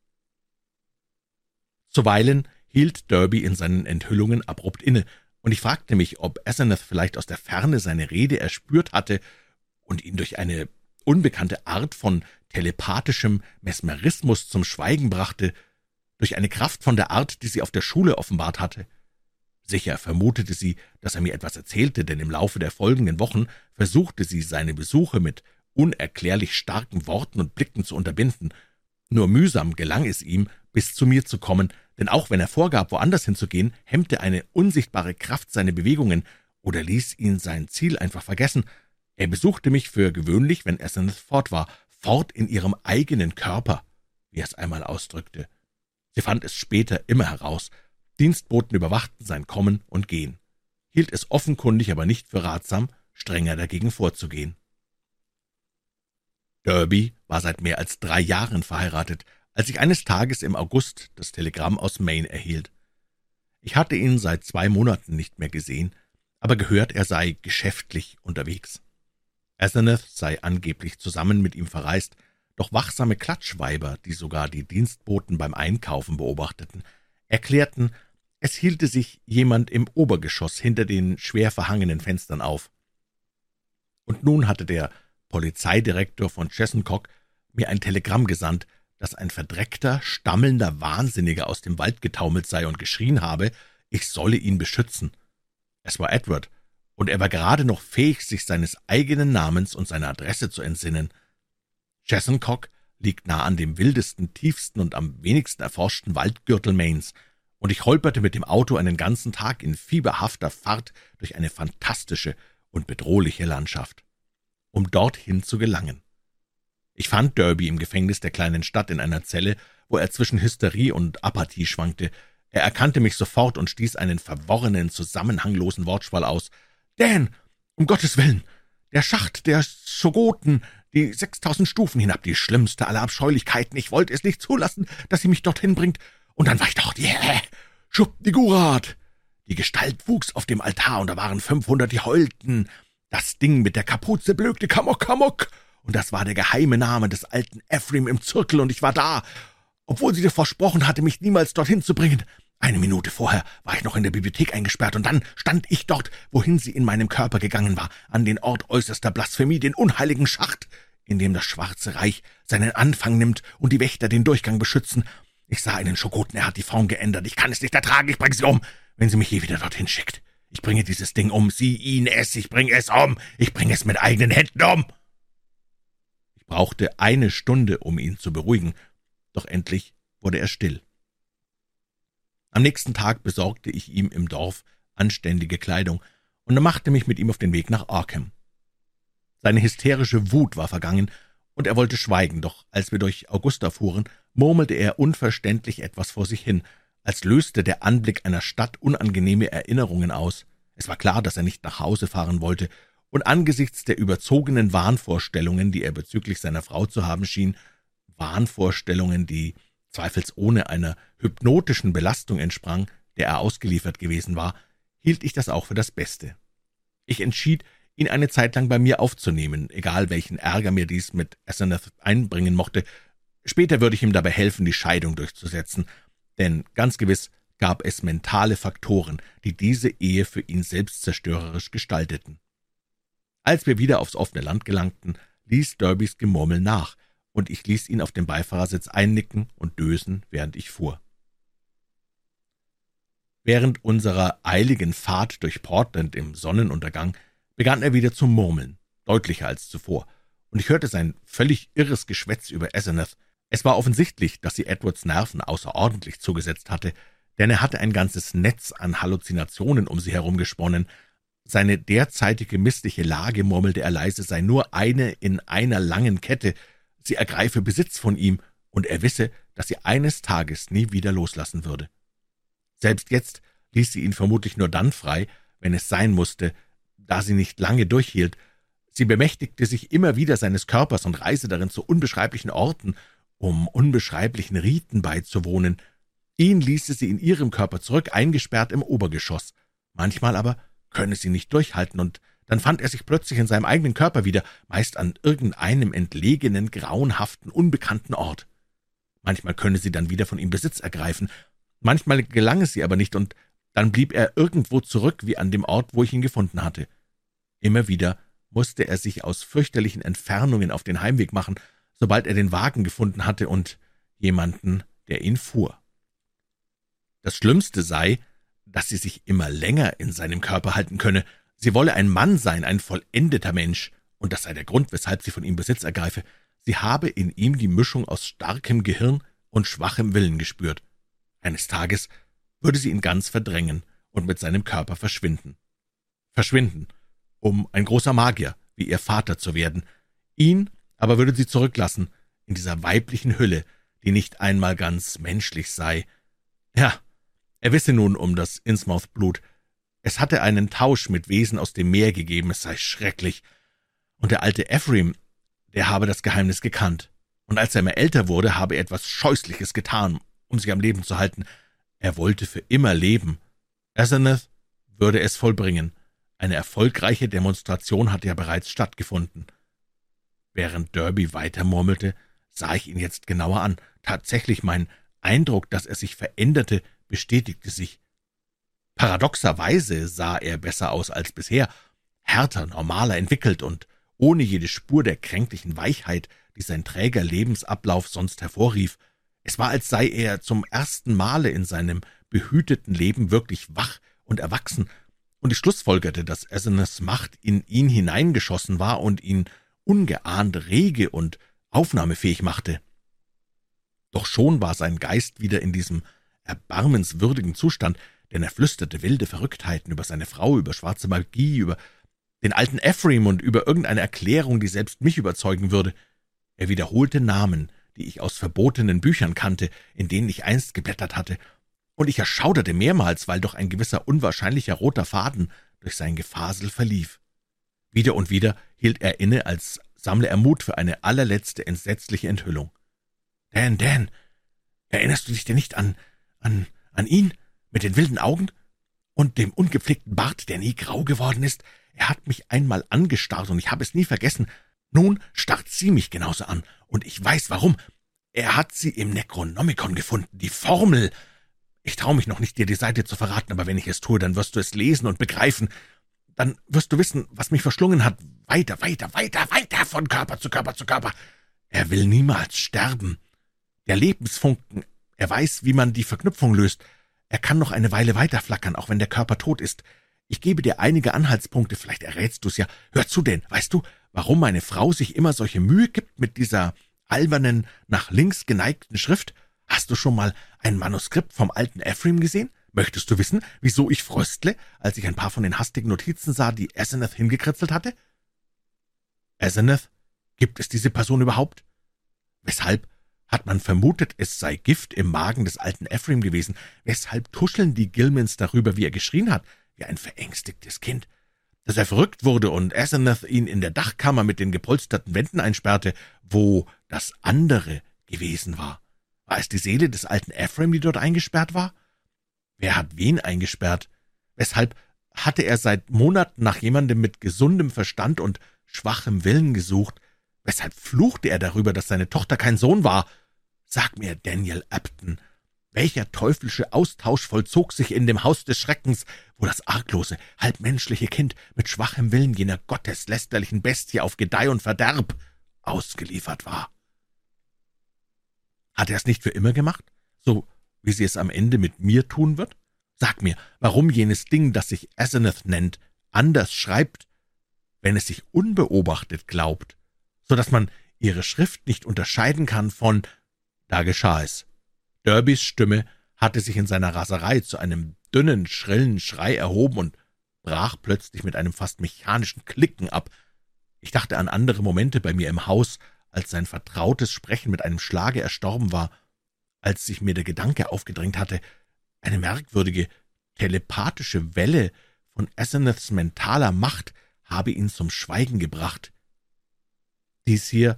Speaker 1: Zuweilen hielt Derby in seinen Enthüllungen abrupt inne, und ich fragte mich, ob Asenath vielleicht aus der Ferne seine Rede erspürt hatte und ihn durch eine unbekannte Art von telepathischem Mesmerismus zum Schweigen brachte, durch eine Kraft von der Art, die sie auf der Schule offenbart hatte. Sicher vermutete sie, dass er mir etwas erzählte, denn im Laufe der folgenden Wochen versuchte sie, seine Besuche mit unerklärlich starken Worten und Blicken zu unterbinden. Nur mühsam gelang es ihm, bis zu mir zu kommen, denn auch wenn er vorgab, woanders hinzugehen, hemmte eine unsichtbare Kraft seine Bewegungen oder ließ ihn sein Ziel einfach vergessen. Er besuchte mich für gewöhnlich, wenn Asenath fort war, fort in ihrem eigenen Körper, wie er es einmal ausdrückte. Sie fand es später immer heraus. Dienstboten überwachten sein Kommen und Gehen, hielt es offenkundig aber nicht für ratsam, strenger dagegen vorzugehen. Derby war seit mehr als drei Jahren verheiratet, als ich eines Tages im August das Telegramm aus Maine erhielt. Ich hatte ihn seit zwei Monaten nicht mehr gesehen, aber gehört, er sei geschäftlich unterwegs. Asenath sei angeblich zusammen mit ihm verreist, doch wachsame Klatschweiber, die sogar die Dienstboten beim Einkaufen beobachteten, erklärten, es hielte sich jemand im Obergeschoss hinter den schwer verhangenen Fenstern auf. Und nun hatte der Polizeidirektor von Chessencock, mir ein Telegramm gesandt, dass ein verdreckter, stammelnder Wahnsinniger aus dem Wald getaumelt sei und geschrien habe, ich solle ihn beschützen. Es war Edward, und er war gerade noch fähig, sich seines eigenen Namens und seiner Adresse zu entsinnen. Chessencock liegt nah an dem wildesten, tiefsten und am wenigsten erforschten Waldgürtel Maines, und ich holperte mit dem Auto einen ganzen Tag in fieberhafter Fahrt durch eine fantastische und bedrohliche Landschaft um dorthin zu gelangen. Ich fand Derby im Gefängnis der kleinen Stadt in einer Zelle, wo er zwischen Hysterie und Apathie schwankte. Er erkannte mich sofort und stieß einen verworrenen, zusammenhanglosen Wortschwall aus. »Dan, um Gottes Willen! Der Schacht der Schogoten, die sechstausend Stufen hinab, die schlimmste aller Abscheulichkeiten. Ich wollte es nicht zulassen, dass sie mich dorthin bringt. Und dann war ich doch, yeah, Schubdigurat! Die Gestalt wuchs auf dem Altar, und da waren fünfhundert, die heulten. Das Ding mit der Kapuze blökte Kamok Kamok, und das war der geheime Name des alten Ephraim im Zirkel, und ich war da, obwohl sie dir versprochen hatte, mich niemals dorthin zu bringen. Eine Minute vorher war ich noch in der Bibliothek eingesperrt, und dann stand ich dort, wohin sie in meinem Körper gegangen war, an den Ort äußerster Blasphemie, den unheiligen Schacht, in dem das Schwarze Reich seinen Anfang nimmt und die Wächter den Durchgang beschützen. Ich sah einen Schogoten, er hat die Form geändert. Ich kann es nicht ertragen, ich bringe sie um, wenn sie mich je wieder dorthin schickt. Ich bringe dieses Ding um, sie, ihn, es, ich bringe es um, ich bringe es mit eigenen Händen um. Ich brauchte eine Stunde, um ihn zu beruhigen, doch endlich wurde er still. Am nächsten Tag besorgte ich ihm im Dorf anständige Kleidung und machte mich mit ihm auf den Weg nach Arkham. Seine hysterische Wut war vergangen, und er wollte schweigen, doch als wir durch Augusta fuhren, murmelte er unverständlich etwas vor sich hin, als löste der Anblick einer Stadt unangenehme Erinnerungen aus. Es war klar, dass er nicht nach Hause fahren wollte, und angesichts der überzogenen Wahnvorstellungen, die er bezüglich seiner Frau zu haben schien, Wahnvorstellungen, die zweifelsohne einer hypnotischen Belastung entsprang, der er ausgeliefert gewesen war, hielt ich das auch für das Beste. Ich entschied, ihn eine Zeit lang bei mir aufzunehmen, egal welchen Ärger mir dies mit Asenath einbringen mochte. Später würde ich ihm dabei helfen, die Scheidung durchzusetzen, denn ganz gewiss gab es mentale Faktoren, die diese Ehe für ihn selbstzerstörerisch gestalteten. Als wir wieder aufs offene Land gelangten, ließ Derbys Gemurmel nach, und ich ließ ihn auf dem Beifahrersitz einnicken und dösen, während ich fuhr. Während unserer eiligen Fahrt durch Portland im Sonnenuntergang begann er wieder zu murmeln, deutlicher als zuvor, und ich hörte sein völlig irres Geschwätz über Asenath. Es war offensichtlich, dass sie Edwards Nerven außerordentlich zugesetzt hatte, denn er hatte ein ganzes Netz an Halluzinationen um sie herum gesponnen. Seine derzeitige missliche Lage, murmelte er leise, sei nur eine in einer langen Kette, sie ergreife Besitz von ihm, und er wisse, dass sie eines Tages nie wieder loslassen würde. Selbst jetzt ließ sie ihn vermutlich nur dann frei, wenn es sein musste, da sie nicht lange durchhielt. Sie bemächtigte sich immer wieder seines Körpers und reiste darin zu unbeschreiblichen Orten, um unbeschreiblichen Riten beizuwohnen. Ihn ließe sie in ihrem Körper zurück, eingesperrt im Obergeschoss. Manchmal aber könne sie nicht durchhalten, und dann fand er sich plötzlich in seinem eigenen Körper wieder, meist an irgendeinem entlegenen, grauenhaften, unbekannten Ort. Manchmal könne sie dann wieder von ihm Besitz ergreifen, manchmal gelang es sie aber nicht, und dann blieb er irgendwo zurück wie an dem Ort, wo ich ihn gefunden hatte. Immer wieder musste er sich aus fürchterlichen Entfernungen auf den Heimweg machen, sobald er den Wagen gefunden hatte und jemanden, der ihn fuhr. Das Schlimmste sei, dass sie sich immer länger in seinem Körper halten könne, Sie wolle ein Mann sein, ein vollendeter Mensch, und das sei der Grund, weshalb sie von ihm Besitz ergreife. Sie habe in ihm die Mischung aus starkem Gehirn und schwachem Willen gespürt. Eines Tages würde sie ihn ganz verdrängen und mit seinem Körper verschwinden. Verschwinden, um ein großer Magier wie ihr Vater zu werden. Ihn aber würde sie zurücklassen, in dieser weiblichen Hülle, die nicht einmal ganz menschlich sei. Ja, er wisse nun um das Innsmouth-Blut, es hatte einen Tausch mit Wesen aus dem Meer gegeben, es sei schrecklich. Und der alte Ephraim, der habe das Geheimnis gekannt. Und als er immer älter wurde, habe er etwas Scheußliches getan, um sich am Leben zu halten. Er wollte für immer leben. Asenath würde es vollbringen. Eine erfolgreiche Demonstration hatte ja bereits stattgefunden. Während Derby weitermurmelte, sah ich ihn jetzt genauer an. Tatsächlich mein Eindruck, dass er sich veränderte, bestätigte sich. Paradoxerweise sah er besser aus als bisher, härter, normaler entwickelt und ohne jede Spur der kränklichen Weichheit, die sein träger Lebensablauf sonst hervorrief. Es war, als sei er zum ersten Male in seinem behüteten Leben wirklich wach und erwachsen, und ich schlussfolgerte, dass Asenaths Macht in ihn hineingeschossen war und ihn ungeahnt rege und aufnahmefähig machte. Doch schon war sein Geist wieder in diesem erbarmenswürdigen Zustand, denn er flüsterte wilde Verrücktheiten über seine Frau, über schwarze Magie, über den alten Ephraim und über irgendeine Erklärung, die selbst mich überzeugen würde. Er wiederholte Namen, die ich aus verbotenen Büchern kannte, in denen ich einst geblättert hatte, und ich erschauderte mehrmals, weil doch ein gewisser unwahrscheinlicher roter Faden durch sein Gefasel verlief. Wieder und wieder hielt er inne, als sammle er Mut für eine allerletzte entsetzliche Enthüllung. Dan, Dan, erinnerst du dich denn nicht an, an, an ihn? mit den wilden Augen und dem ungepflegten Bart, der nie grau geworden ist. Er hat mich einmal angestarrt, und ich habe es nie vergessen. Nun starrt sie mich genauso an, und ich weiß warum. Er hat sie im Necronomicon gefunden, die Formel. Ich traue mich noch nicht, dir die Seite zu verraten, aber wenn ich es tue, dann wirst du es lesen und begreifen. Dann wirst du wissen, was mich verschlungen hat. Weiter, weiter, weiter, weiter, von Körper zu Körper zu Körper. Er will niemals sterben. Der Lebensfunken, er weiß, wie man die Verknüpfung löst. Er kann noch eine Weile weiterflackern, auch wenn der Körper tot ist. Ich gebe dir einige Anhaltspunkte, vielleicht errätst du's ja. Hör zu denn, weißt du, warum meine Frau sich immer solche Mühe gibt mit dieser albernen, nach links geneigten Schrift? Hast du schon mal ein Manuskript vom alten Ephraim gesehen? Möchtest du wissen, wieso ich fröstle, als ich ein paar von den hastigen Notizen sah, die Asenath hingekritzelt hatte? Asenath? Gibt es diese Person überhaupt? Weshalb hat man vermutet, es sei Gift im Magen des alten Ephraim gewesen? Weshalb tuscheln die Gilmans darüber, wie er geschrien hat, wie ein verängstigtes Kind? Dass er verrückt wurde und Asenath ihn in der Dachkammer mit den gepolsterten Wänden einsperrte, wo das andere gewesen war. War es die Seele des alten Ephraim, die dort eingesperrt war? Wer hat wen eingesperrt? Weshalb hatte er seit Monaten nach jemandem mit gesundem Verstand und schwachem Willen gesucht? Weshalb fluchte er darüber, dass seine Tochter kein Sohn war? Sag mir, Daniel Upton, welcher teuflische Austausch vollzog sich in dem Haus des Schreckens, wo das arglose, halbmenschliche Kind mit schwachem Willen jener gotteslästerlichen Bestie auf Gedeih und Verderb ausgeliefert war? Hat er es nicht für immer gemacht, so wie sie es am Ende mit mir tun wird? Sag mir, warum jenes Ding, das sich Asenath nennt, anders schreibt, wenn es sich unbeobachtet glaubt, so dass man ihre Schrift nicht unterscheiden kann von da geschah es. Derbys Stimme hatte sich in seiner Raserei zu einem dünnen, schrillen Schrei erhoben und brach plötzlich mit einem fast mechanischen Klicken ab. Ich dachte an andere Momente bei mir im Haus, als sein vertrautes Sprechen mit einem Schlage erstorben war, als sich mir der Gedanke aufgedrängt hatte, eine merkwürdige, telepathische Welle von Asenaths mentaler Macht habe ihn zum Schweigen gebracht. Dies hier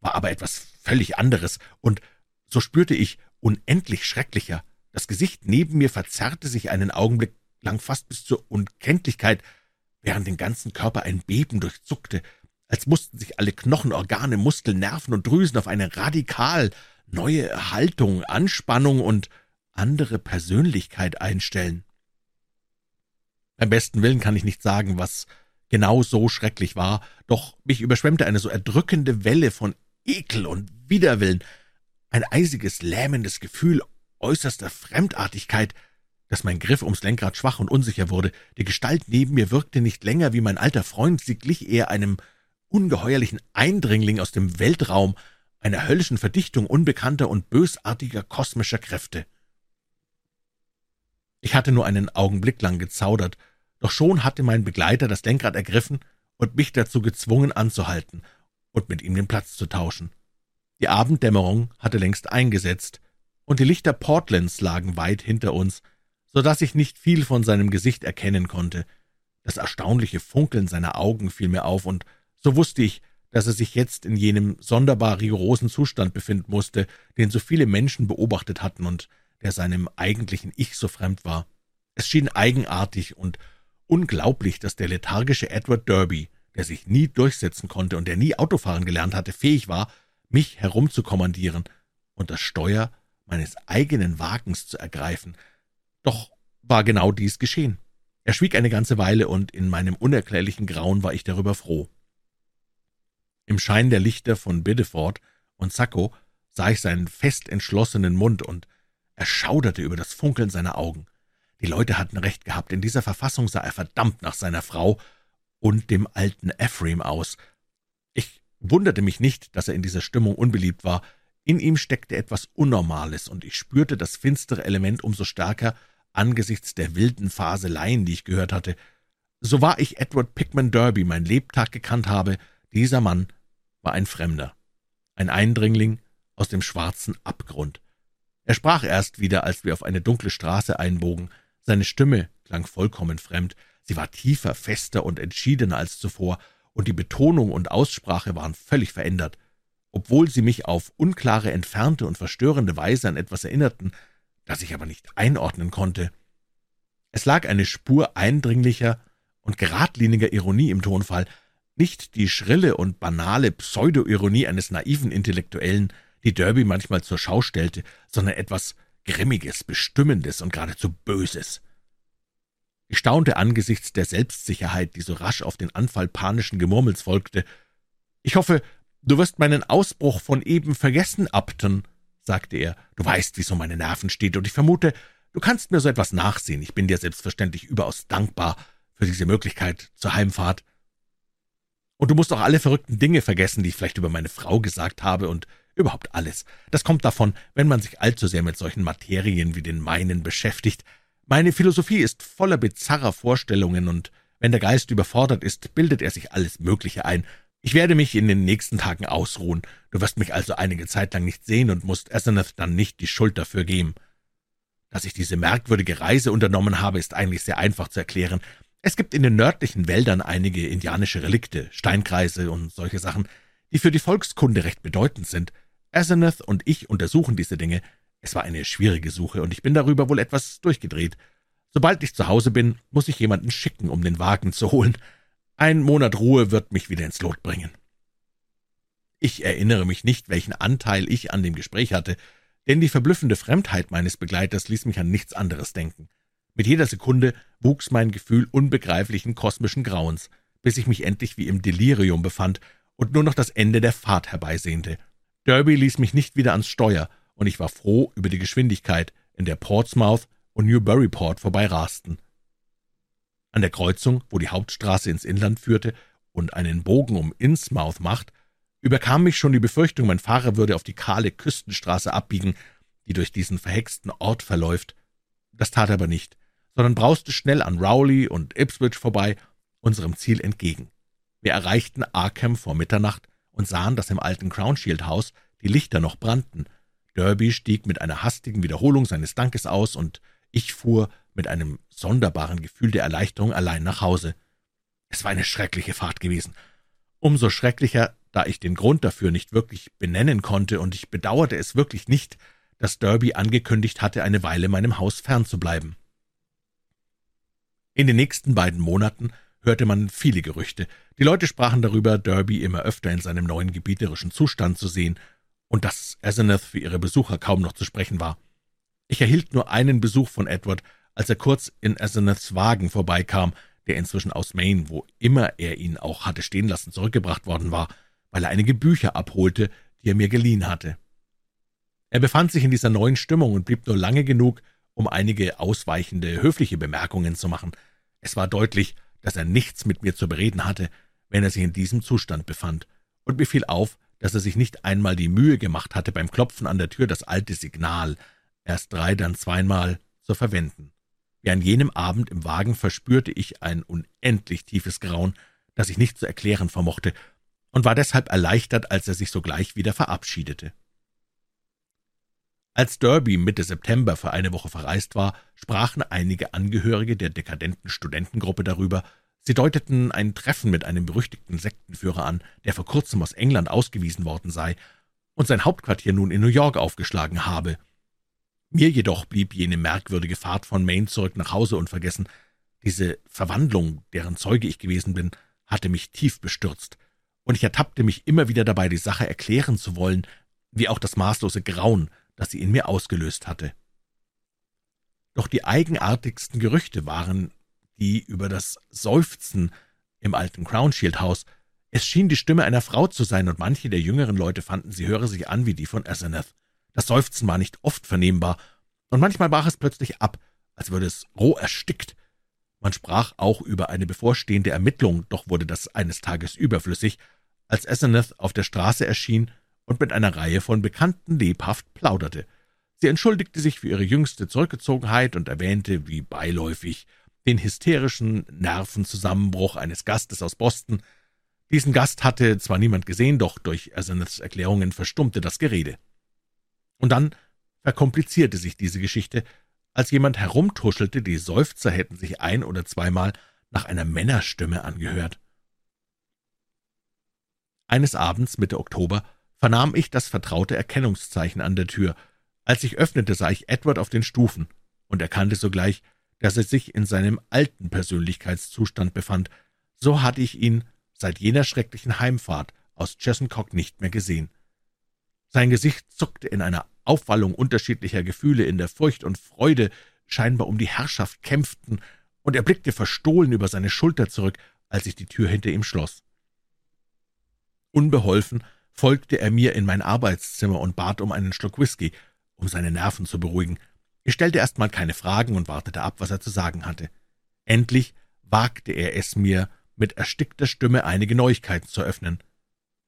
Speaker 1: war aber etwas völlig anderes, und so spürte ich unendlich schrecklicher. Das Gesicht neben mir verzerrte sich einen Augenblick lang fast bis zur Unkenntlichkeit, während den ganzen Körper ein Beben durchzuckte, als mussten sich alle Knochen, Organe, Muskeln, Nerven und Drüsen auf eine radikal neue Haltung, Anspannung und andere Persönlichkeit einstellen. Beim besten Willen kann ich nicht sagen, was genau so schrecklich war, doch mich überschwemmte eine so erdrückende Welle von Ekel und Widerwillen, ein eisiges, lähmendes Gefühl äußerster Fremdartigkeit, dass mein Griff ums Lenkrad schwach und unsicher wurde. Die Gestalt neben mir wirkte nicht länger wie mein alter Freund, sie glich eher einem ungeheuerlichen Eindringling aus dem Weltraum, einer höllischen Verdichtung unbekannter und bösartiger kosmischer Kräfte. Ich hatte nur einen Augenblick lang gezaudert, doch schon hatte mein Begleiter das Lenkrad ergriffen und mich dazu gezwungen anzuhalten und mit ihm den Platz zu tauschen. Die Abenddämmerung hatte längst eingesetzt, und die Lichter Portlands lagen weit hinter uns, so dass ich nicht viel von seinem Gesicht erkennen konnte. Das erstaunliche Funkeln seiner Augen fiel mir auf, und so wusste ich, dass er sich jetzt in jenem sonderbar rigorosen Zustand befinden musste, den so viele Menschen beobachtet hatten und der seinem eigentlichen Ich so fremd war. Es schien eigenartig und unglaublich, dass der lethargische Edward Derby, der sich nie durchsetzen konnte und der nie Autofahren gelernt hatte, fähig war, mich herumzukommandieren und das Steuer meines eigenen Wagens zu ergreifen. Doch war genau dies geschehen. Er schwieg eine ganze Weile, und in meinem unerklärlichen Grauen war ich darüber froh. Im Schein der Lichter von Biddeford und Sacco sah ich seinen fest entschlossenen Mund und erschauderte über das Funkeln seiner Augen. Die Leute hatten recht gehabt, in dieser Verfassung sah er verdammt nach seiner Frau und dem alten Ephraim aus. Ich wunderte mich nicht, dass er in dieser Stimmung unbeliebt war. In ihm steckte etwas Unnormales, und ich spürte das finstere Element umso stärker angesichts der wilden Faseleien, die ich gehört hatte. So war ich Edward Pickman Derby mein Lebtag gekannt habe, dieser Mann war ein Fremder, ein Eindringling aus dem schwarzen Abgrund. Er sprach erst wieder, als wir auf eine dunkle Straße einbogen. Seine Stimme klang vollkommen fremd. Sie war tiefer, fester und entschiedener als zuvor, und die Betonung und Aussprache waren völlig verändert. Obwohl sie mich auf unklare, entfernte und verstörende Weise an etwas erinnerten, das ich aber nicht einordnen konnte. Es lag eine Spur eindringlicher und geradliniger Ironie im Tonfall, nicht die schrille und banale Pseudo-Ironie eines naiven Intellektuellen, die Derby manchmal zur Schau stellte, sondern etwas Grimmiges, Bestimmendes und geradezu Böses. Ich staunte angesichts der Selbstsicherheit, die so rasch auf den Anfall panischen Gemurmels folgte. »Ich hoffe, du wirst meinen Ausbruch von eben vergessen, Upton«, sagte er. »Du weißt, wie so meine Nerven steht, und ich vermute, du kannst mir so etwas nachsehen. Ich bin dir selbstverständlich überaus dankbar für diese Möglichkeit zur Heimfahrt. Und du musst auch alle verrückten Dinge vergessen, die ich vielleicht über meine Frau gesagt habe und überhaupt alles. Das kommt davon, wenn man sich allzu sehr mit solchen Materien wie den meinen beschäftigt. Meine Philosophie ist voller bizarrer Vorstellungen, und wenn der Geist überfordert ist, bildet er sich alles Mögliche ein. Ich werde mich in den nächsten Tagen ausruhen. Du wirst mich also einige Zeit lang nicht sehen und musst Asenath dann nicht die Schuld dafür geben. Dass ich diese merkwürdige Reise unternommen habe, ist eigentlich sehr einfach zu erklären. Es gibt in den nördlichen Wäldern einige indianische Relikte, Steinkreise und solche Sachen, die für die Volkskunde recht bedeutend sind. Asenath und ich untersuchen diese Dinge. Es war eine schwierige Suche, und ich bin darüber wohl etwas durchgedreht. Sobald ich zu Hause bin, muss ich jemanden schicken, um den Wagen zu holen. Ein Monat Ruhe wird mich wieder ins Lot bringen. Ich erinnere mich nicht, welchen Anteil ich an dem Gespräch hatte, denn die verblüffende Fremdheit meines Begleiters ließ mich an nichts anderes denken. Mit jeder Sekunde wuchs mein Gefühl unbegreiflichen kosmischen Grauens, bis ich mich endlich wie im Delirium befand und nur noch das Ende der Fahrt herbeisehnte. Derby ließ mich nicht wieder ans Steuer, und ich war froh über die Geschwindigkeit, in der Portsmouth und Newburyport vorbeirasten. An der Kreuzung, wo die Hauptstraße ins Inland führte und einen Bogen um Innsmouth macht, überkam mich schon die Befürchtung, mein Fahrer würde auf die kahle Küstenstraße abbiegen, die durch diesen verhexten Ort verläuft. Das tat er aber nicht sondern brauste schnell an Rowley und Ipswich vorbei, unserem Ziel entgegen. Wir erreichten Arkham vor Mitternacht und sahen, dass im alten Crownshield-Haus die Lichter noch brannten. Derby stieg mit einer hastigen Wiederholung seines Dankes aus, und ich fuhr mit einem sonderbaren Gefühl der Erleichterung allein nach Hause. Es war eine schreckliche Fahrt gewesen. Umso schrecklicher, da ich den Grund dafür nicht wirklich benennen konnte, und ich bedauerte es wirklich nicht, dass Derby angekündigt hatte, eine Weile meinem Haus fernzubleiben. In den nächsten beiden Monaten hörte man viele Gerüchte. Die Leute sprachen darüber, Derby immer öfter in seinem neuen gebieterischen Zustand zu sehen und dass Asenath für ihre Besucher kaum noch zu sprechen war. Ich erhielt nur einen Besuch von Edward, als er kurz in Asenaths Wagen vorbeikam, der inzwischen aus Maine, wo immer er ihn auch hatte stehen lassen, zurückgebracht worden war, weil er einige Bücher abholte, die er mir geliehen hatte. Er befand sich in dieser neuen Stimmung und blieb nur lange genug, um einige ausweichende, höfliche Bemerkungen zu machen. Es war deutlich, dass er nichts mit mir zu bereden hatte, wenn er sich in diesem Zustand befand, und mir fiel auf, dass er sich nicht einmal die Mühe gemacht hatte, beim Klopfen an der Tür das alte Signal, erst drei, dann zweimal, zu verwenden. Wie an jenem Abend im Wagen verspürte ich ein unendlich tiefes Grauen, das ich nicht zu erklären vermochte, und war deshalb erleichtert, als er sich sogleich wieder verabschiedete. Als Derby Mitte September für eine Woche verreist war, sprachen einige Angehörige der dekadenten Studentengruppe darüber. Sie deuteten ein Treffen mit einem berüchtigten Sektenführer an, der vor kurzem aus England ausgewiesen worden sei und sein Hauptquartier nun in New York aufgeschlagen habe. Mir jedoch blieb jene merkwürdige Fahrt von Maine zurück nach Hause unvergessen. Diese Verwandlung, deren Zeuge ich gewesen bin, hatte mich tief bestürzt, und ich ertappte mich immer wieder dabei, die Sache erklären zu wollen, wie auch das maßlose Grauen, das sie in mir ausgelöst hatte. Doch die eigenartigsten Gerüchte waren die über das Seufzen im alten Crownshield-Haus. Es schien die Stimme einer Frau zu sein, und manche der jüngeren Leute fanden, sie höre sich an wie die von Asenath. Das Seufzen war nicht oft vernehmbar, und manchmal brach es plötzlich ab, als würde es roh erstickt. Man sprach auch über eine bevorstehende Ermittlung, doch wurde das eines Tages überflüssig, als Asenath auf der Straße erschien und mit einer Reihe von Bekannten lebhaft plauderte. Sie entschuldigte sich für ihre jüngste Zurückgezogenheit und erwähnte, wie beiläufig, den hysterischen Nervenzusammenbruch eines Gastes aus Boston. Diesen Gast hatte zwar niemand gesehen, doch durch Asenaths Erklärungen verstummte das Gerede. Und dann verkomplizierte sich diese Geschichte, als jemand herumtuschelte, die Seufzer hätten sich ein oder zweimal nach einer Männerstimme angehört. Eines Abends Mitte Oktober vernahm ich das vertraute Erkennungszeichen an der Tür. Als ich öffnete, sah ich Edward auf den Stufen und erkannte sogleich, dass er sich in seinem alten Persönlichkeitszustand befand. So hatte ich ihn seit jener schrecklichen Heimfahrt aus Chesuncock nicht mehr gesehen. Sein Gesicht zuckte in einer Aufwallung unterschiedlicher Gefühle, in der Furcht und Freude scheinbar um die Herrschaft kämpften, und er blickte verstohlen über seine Schulter zurück, als ich die Tür hinter ihm schloss. Unbeholfen folgte er mir in mein Arbeitszimmer und bat um einen Schluck Whisky, um seine Nerven zu beruhigen. Ich stellte erst mal keine Fragen und wartete ab, was er zu sagen hatte. Endlich wagte er es mir, mit erstickter Stimme einige Neuigkeiten zu öffnen.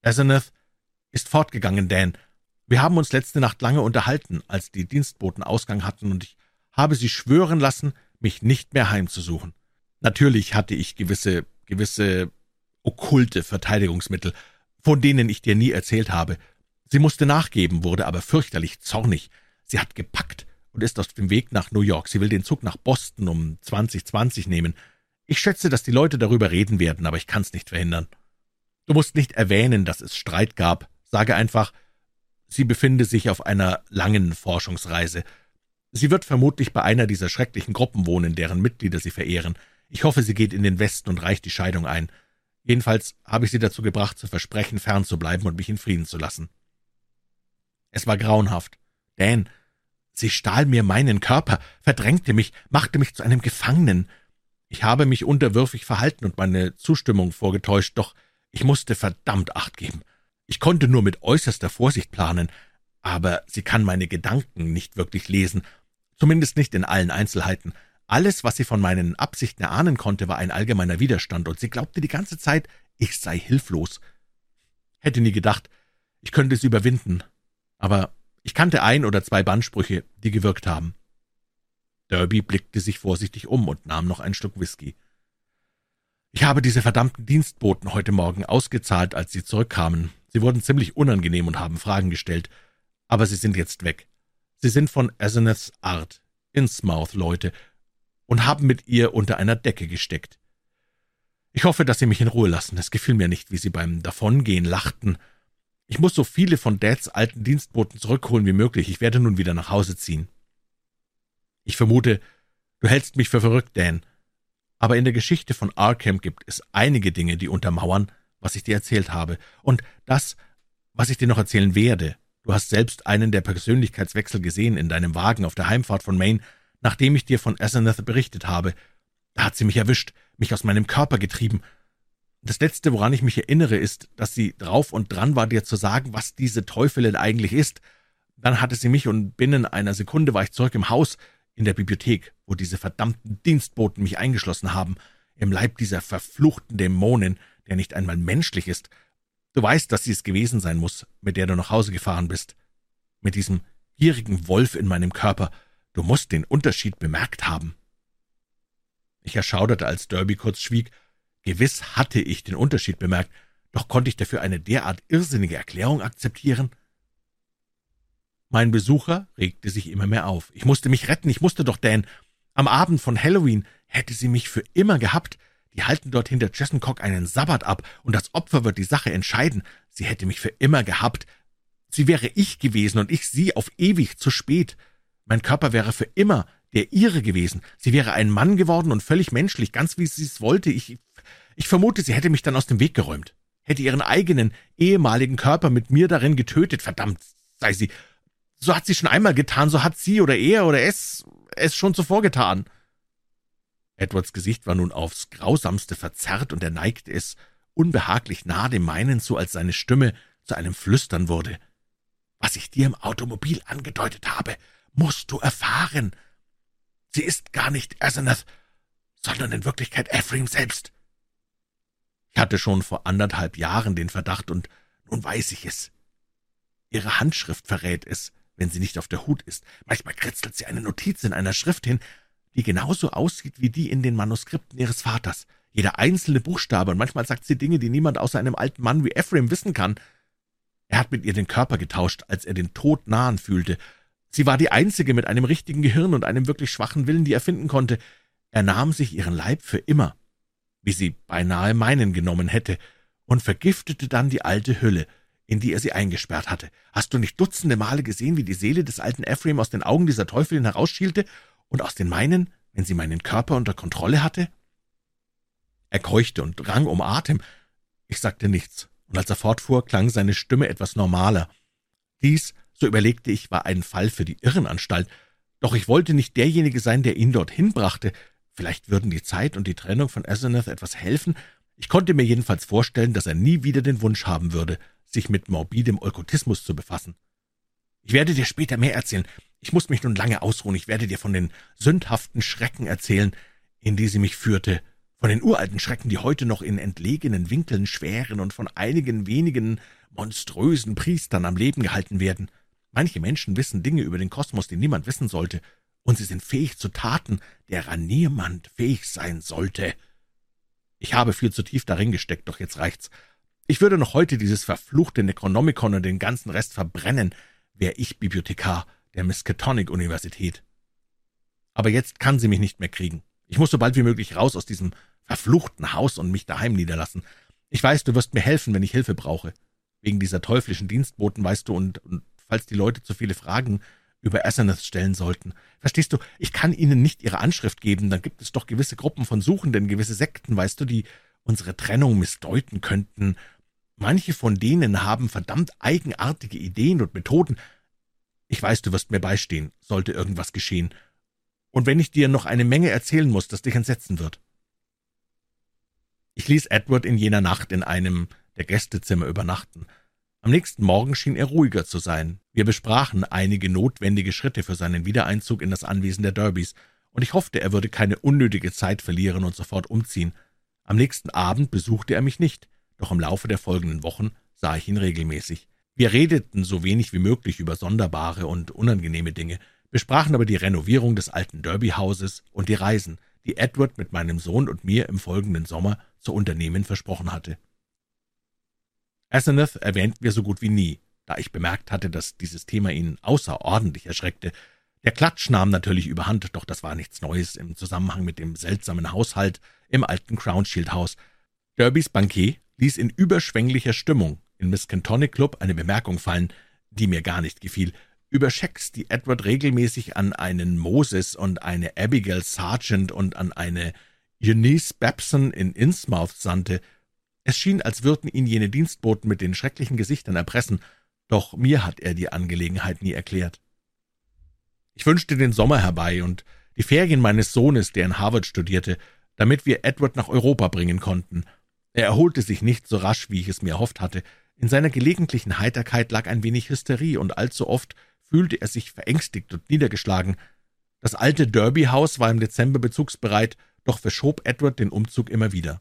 Speaker 1: Asenath ist fortgegangen, Dan. Wir haben uns letzte Nacht lange unterhalten, als die Dienstboten Ausgang hatten, und ich habe sie schwören lassen, mich nicht mehr heimzusuchen. Natürlich hatte ich gewisse, gewisse okkulte Verteidigungsmittel, von denen ich dir nie erzählt habe. Sie musste nachgeben, wurde aber fürchterlich zornig. Sie hat gepackt und ist auf dem Weg nach New York. Sie will den Zug nach Boston um 2020 nehmen. Ich schätze, dass die Leute darüber reden werden, aber ich kann's nicht verhindern. Du musst nicht erwähnen, dass es Streit gab. Sage einfach, sie befinde sich auf einer langen Forschungsreise. Sie wird vermutlich bei einer dieser schrecklichen Gruppen wohnen, deren Mitglieder sie verehren. Ich hoffe, sie geht in den Westen und reicht die Scheidung ein. Jedenfalls habe ich sie dazu gebracht, zu versprechen, fernzubleiben und mich in Frieden zu lassen. Es war grauenhaft. Dan, sie stahl mir meinen Körper, verdrängte mich, machte mich zu einem Gefangenen. Ich habe mich unterwürfig verhalten und meine Zustimmung vorgetäuscht, doch ich musste verdammt Acht geben. Ich konnte nur mit äußerster Vorsicht planen, aber sie kann meine Gedanken nicht wirklich lesen, zumindest nicht in allen Einzelheiten. Alles, was sie von meinen Absichten erahnen konnte, war ein allgemeiner Widerstand, und sie glaubte die ganze Zeit, ich sei hilflos. Hätte nie gedacht, ich könnte sie überwinden, aber ich kannte ein oder zwei Bandsprüche, die gewirkt haben. Derby blickte sich vorsichtig um und nahm noch einen Schluck Whisky. Ich habe diese verdammten Dienstboten heute Morgen ausgezahlt, als sie zurückkamen. Sie wurden ziemlich unangenehm und haben Fragen gestellt, aber sie sind jetzt weg. Sie sind von Asenaths Art, Innsmouth-Leute, und haben mit ihr unter einer Decke gesteckt. Ich hoffe, dass Sie mich in Ruhe lassen. Es gefiel mir nicht, wie Sie beim Davongehen lachten. Ich muss so viele von Dads alten Dienstboten zurückholen wie möglich. Ich werde nun wieder nach Hause ziehen. Ich vermute, du hältst mich für verrückt, Dan. Aber in der Geschichte von Arkham gibt es einige Dinge, die untermauern, was ich dir erzählt habe. Und das, was ich dir noch erzählen werde, Du hast selbst einen der Persönlichkeitswechsel gesehen in deinem Wagen auf der Heimfahrt von Maine, nachdem ich dir von Asenath berichtet habe. Da hat sie mich erwischt, mich aus meinem Körper getrieben. Das Letzte, woran ich mich erinnere, ist, dass sie drauf und dran war, dir zu sagen, was diese Teufelin eigentlich ist. Dann hatte sie mich und binnen einer Sekunde war ich zurück im Haus, in der Bibliothek, wo diese verdammten Dienstboten mich eingeschlossen haben, im Leib dieser verfluchten Dämonin, der nicht einmal menschlich ist, Du weißt, dass sie es gewesen sein muss, mit der du nach Hause gefahren bist. Mit diesem gierigen Wolf in meinem Körper. Du musst den Unterschied bemerkt haben. Ich erschauderte, als Derby kurz schwieg. Gewiss hatte ich den Unterschied bemerkt, doch konnte ich dafür eine derart irrsinnige Erklärung akzeptieren? Mein Besucher regte sich immer mehr auf. Ich musste mich retten, ich musste doch, Dan. Am Abend von Halloween hätte sie mich für immer gehabt. Die halten dort hinter Jessencock einen Sabbat ab, und das Opfer wird die Sache entscheiden. Sie hätte mich für immer gehabt. Sie wäre ich gewesen und ich sie auf ewig zu spät. Mein Körper wäre für immer der ihre gewesen. Sie wäre ein Mann geworden und völlig menschlich, ganz wie sie es wollte. Ich, ich vermute, sie hätte mich dann aus dem Weg geräumt, hätte ihren eigenen ehemaligen Körper mit mir darin getötet. Verdammt, sei sie. So hat sie schon einmal getan, so hat sie oder er oder es es schon zuvor getan. Edwards Gesicht war nun aufs grausamste verzerrt, und er neigte es unbehaglich nah dem meinen zu, als seine Stimme zu einem Flüstern wurde. Was ich dir im Automobil angedeutet habe, musst du erfahren. Sie ist gar nicht Asenath, sondern in Wirklichkeit Ephraim selbst. Ich hatte schon vor anderthalb Jahren den Verdacht, und nun weiß ich es. Ihre Handschrift verrät es, wenn sie nicht auf der Hut ist. Manchmal kritzelt sie eine Notiz in einer Schrift hin, die genauso aussieht wie die in den Manuskripten ihres Vaters. Jeder einzelne Buchstabe, und manchmal sagt sie Dinge, die niemand außer einem alten Mann wie Ephraim wissen kann. Er hat mit ihr den Körper getauscht, als er den Tod nahen fühlte. Sie war die einzige mit einem richtigen Gehirn und einem wirklich schwachen Willen, die er finden konnte. Er nahm sich ihren Leib für immer, wie sie beinahe meinen genommen hätte, und vergiftete dann die alte Hülle, in die er sie eingesperrt hatte. Hast du nicht dutzende Male gesehen, wie die Seele des alten Ephraim aus den Augen dieser Teufelin herausschielte und aus den meinen, wenn sie meinen Körper unter Kontrolle hatte? Er keuchte und rang um Atem. Ich sagte nichts, und als er fortfuhr, klang seine Stimme etwas normaler. Dies, so überlegte ich, war ein Fall für die Irrenanstalt, doch ich wollte nicht derjenige sein, der ihn dorthin brachte. Vielleicht würden die Zeit und die Trennung von Asenath etwas helfen. Ich konnte mir jedenfalls vorstellen, dass er nie wieder den Wunsch haben würde, sich mit morbidem Okkultismus zu befassen. Ich werde dir später mehr erzählen. Ich muss mich nun lange ausruhen. Ich werde dir von den sündhaften Schrecken erzählen, in die sie mich führte, von den uralten Schrecken, die heute noch in entlegenen Winkeln schweren und von einigen wenigen monströsen Priestern am Leben gehalten werden. Manche Menschen wissen Dinge über den Kosmos, die niemand wissen sollte, und sie sind fähig zu Taten, derer niemand fähig sein sollte. Ich habe viel zu tief darin gesteckt, doch jetzt reicht's. Ich würde noch heute dieses verfluchte Necronomicon und den ganzen Rest verbrennen, wär ich Bibliothekar der Miskatonic-Universität. Aber jetzt kann sie mich nicht mehr kriegen. Ich muss so bald wie möglich raus aus diesem verfluchten Haus und mich daheim niederlassen. Ich weiß, du wirst mir helfen, wenn ich Hilfe brauche. Wegen dieser teuflischen Dienstboten, weißt du, und, und falls die Leute zu viele Fragen über Asenath stellen sollten. Verstehst du, ich kann ihnen nicht ihre Anschrift geben, dann gibt es doch gewisse Gruppen von Suchenden, gewisse Sekten, weißt du, die unsere Trennung missdeuten könnten. Manche von denen haben verdammt eigenartige Ideen und Methoden. Ich weiß, du wirst mir beistehen, sollte irgendwas geschehen und wenn ich dir noch eine Menge erzählen muss, das dich entsetzen wird. Ich ließ Edward in jener Nacht in einem der Gästezimmer übernachten. Am nächsten Morgen schien er ruhiger zu sein. Wir besprachen einige notwendige Schritte für seinen Wiedereinzug in das Anwesen der Derbys, und ich hoffte, er würde keine unnötige Zeit verlieren und sofort umziehen. Am nächsten Abend besuchte er mich nicht, doch im Laufe der folgenden Wochen sah ich ihn regelmäßig. Wir redeten so wenig wie möglich über sonderbare und unangenehme Dinge, besprachen aber die Renovierung des alten Derby-Hauses und die Reisen, die Edward mit meinem Sohn und mir im folgenden Sommer zu unternehmen versprochen hatte. Asenath erwähnten wir so gut wie nie, da ich bemerkt hatte, dass dieses Thema ihn außerordentlich erschreckte. Der Klatsch nahm natürlich überhand, doch das war nichts Neues im Zusammenhang mit dem seltsamen Haushalt im alten Crownshield-Haus. Derbys Bankier ließ in überschwänglicher Stimmung in Miss Cantonic Club eine Bemerkung fallen, die mir gar nicht gefiel, über Schecks, die Edward regelmäßig an einen Moses und eine Abigail Sargent und an eine Eunice Babson in Innsmouth sandte. Es schien, als würden ihn jene Dienstboten mit den schrecklichen Gesichtern erpressen, doch mir hat er die Angelegenheit nie erklärt. Ich wünschte den Sommer herbei und die Ferien meines Sohnes, der in Harvard studierte, damit wir Edward nach Europa bringen konnten. Er erholte sich nicht so rasch, wie ich es mir erhofft hatte. In seiner gelegentlichen Heiterkeit lag ein wenig Hysterie, und allzu oft fühlte er sich verängstigt und niedergeschlagen. Das alte Derby-Haus war im Dezember bezugsbereit, doch verschob Edward den Umzug immer wieder.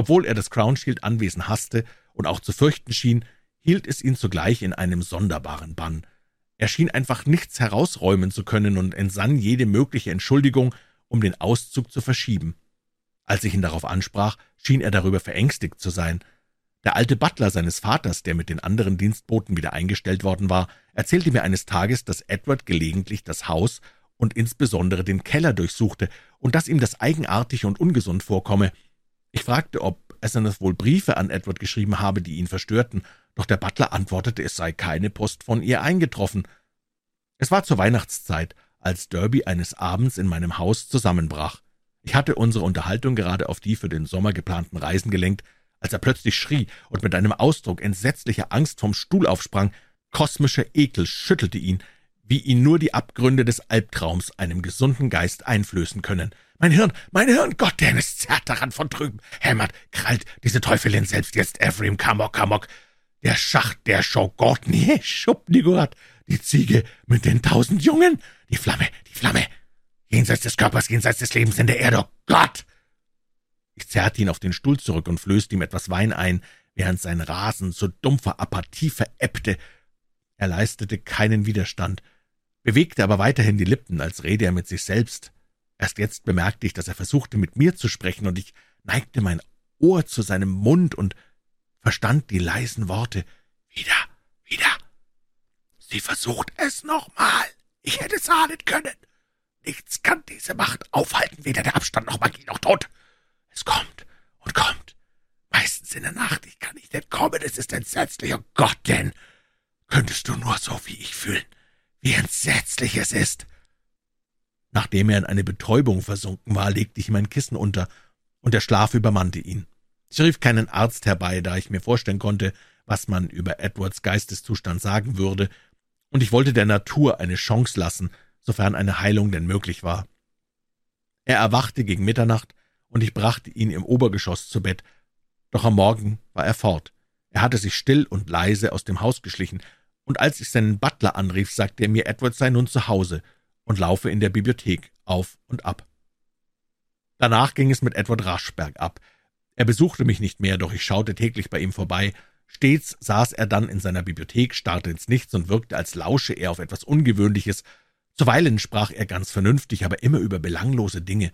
Speaker 1: Obwohl er das Crownshield-Anwesen hasste und auch zu fürchten schien, hielt es ihn zugleich in einem sonderbaren Bann. Er schien einfach nichts herausräumen zu können und entsann jede mögliche Entschuldigung, um den Auszug zu verschieben. Als ich ihn darauf ansprach, schien er darüber verängstigt zu sein. Der alte Butler seines Vaters, der mit den anderen Dienstboten wieder eingestellt worden war, erzählte mir eines Tages, dass Edward gelegentlich das Haus und insbesondere den Keller durchsuchte und dass ihm das eigenartig und ungesund vorkomme. Ich fragte, ob Asenath wohl Briefe an Edward geschrieben habe, die ihn verstörten, doch der Butler antwortete, es sei keine Post von ihr eingetroffen. Es war zur Weihnachtszeit, als Derby eines Abends in meinem Haus zusammenbrach. Ich hatte unsere Unterhaltung gerade auf die für den Sommer geplanten Reisen gelenkt, als er plötzlich schrie und mit einem Ausdruck entsetzlicher Angst vom Stuhl aufsprang. Kosmischer Ekel schüttelte ihn, wie ihn nur die Abgründe des Albtraums einem gesunden Geist einflößen können. Mein Hirn, mein Hirn, Gott, denn es zerrt daran von drüben, hämmert, krallt diese Teufelin selbst jetzt Ephraim Kamok Kamok. Der Schacht der Shogotni, Schubnigurat, die Ziege mit den tausend Jungen, die Flamme, die Flamme, jenseits des Körpers, jenseits des Lebens in der Erde, oh Gott! Ich zerrte ihn auf den Stuhl zurück und flößte ihm etwas Wein ein, während sein Rasen zu dumpfer Apathie verebbte. Er leistete keinen Widerstand, bewegte aber weiterhin die Lippen, als rede er mit sich selbst. Erst jetzt bemerkte ich, dass er versuchte, mit mir zu sprechen, und ich neigte mein Ohr zu seinem Mund und verstand die leisen Worte. Wieder, wieder. Sie versucht es nochmal. Ich hätte es ahnen können. Nichts kann diese Macht aufhalten, weder der Abstand noch Magie noch Tod. Es kommt und kommt. Meistens in der Nacht. Ich kann nicht entkommen. Es ist entsetzlich. Oh Gott, denn könntest du nur so wie ich fühlen, wie entsetzlich es ist. Nachdem er in eine Betäubung versunken war, legte ich ihm ein Kissen unter, und der Schlaf übermannte ihn. Ich rief keinen Arzt herbei, da ich mir vorstellen konnte, was man über Edwards Geisteszustand sagen würde, und ich wollte der Natur eine Chance lassen, sofern eine Heilung denn möglich war. Er erwachte gegen Mitternacht, und ich brachte ihn im Obergeschoss zu Bett, doch am Morgen war er fort. Er hatte sich still und leise aus dem Haus geschlichen, und als ich seinen Butler anrief, sagte er mir, Edward sei nun zu Hause und laufe in der Bibliothek auf und ab. Danach ging es mit Edward rasch bergab. Er besuchte mich nicht mehr, doch ich schaute täglich bei ihm vorbei. Stets saß er dann in seiner Bibliothek, starrte ins Nichts und wirkte, als lausche er auf etwas Ungewöhnliches. Zuweilen sprach er ganz vernünftig, aber immer über belanglose Dinge.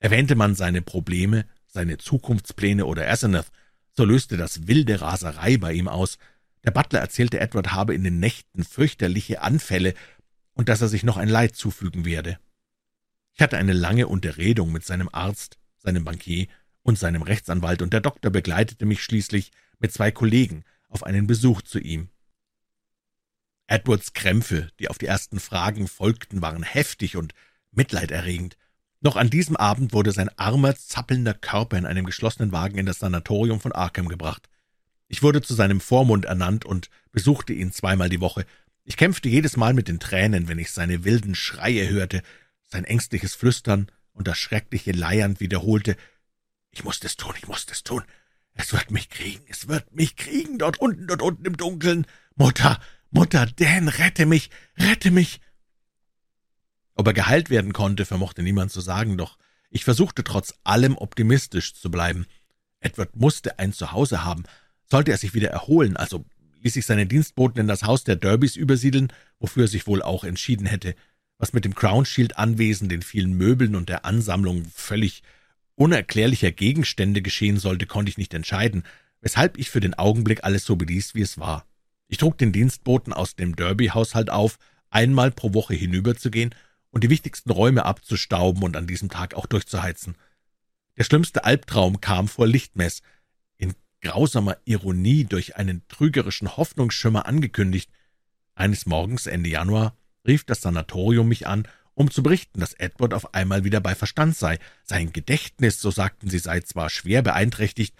Speaker 1: Erwähnte man seine Probleme, seine Zukunftspläne oder Asenath, so löste das wilde Raserei bei ihm aus. Der Butler erzählte, Edward habe in den Nächten fürchterliche Anfälle und dass er sich noch ein Leid zufügen werde. Ich hatte eine lange Unterredung mit seinem Arzt, seinem Bankier und seinem Rechtsanwalt, und der Doktor begleitete mich schließlich mit zwei Kollegen auf einen Besuch zu ihm. Edwards Krämpfe, die auf die ersten Fragen folgten, waren heftig und mitleiderregend. Noch an diesem Abend wurde sein armer, zappelnder Körper in einem geschlossenen Wagen in das Sanatorium von Arkham gebracht. Ich wurde zu seinem Vormund ernannt und besuchte ihn zweimal die Woche. Ich kämpfte jedes Mal mit den Tränen, wenn ich seine wilden Schreie hörte, sein ängstliches Flüstern und das schreckliche Leiern wiederholte. Ich muss es tun, ich muss es tun. Es wird mich kriegen, es wird mich kriegen, dort unten, dort unten im Dunkeln. Mutter, Mutter, Dan, rette mich, rette mich. Ob er geheilt werden konnte, vermochte niemand zu sagen, doch ich versuchte trotz allem optimistisch zu bleiben. Edward musste ein Zuhause haben, sollte er sich wieder erholen, also ließ ich seine Dienstboten in das Haus der Derbys übersiedeln, wofür er sich wohl auch entschieden hätte. Was mit dem Crown Shield Anwesen, den vielen Möbeln und der Ansammlung völlig unerklärlicher Gegenstände geschehen sollte, konnte ich nicht entscheiden, weshalb ich für den Augenblick alles so beließ, wie es war. Ich trug den Dienstboten aus dem Derby-Haushalt auf, einmal pro Woche hinüberzugehen und die wichtigsten Räume abzustauben und an diesem Tag auch durchzuheizen. Der schlimmste Albtraum kam vor Lichtmess, grausamer Ironie durch einen trügerischen Hoffnungsschimmer angekündigt. Eines Morgens Ende Januar rief das Sanatorium mich an, um zu berichten, dass Edward auf einmal wieder bei Verstand sei. Sein Gedächtnis, so sagten sie, sei zwar schwer beeinträchtigt,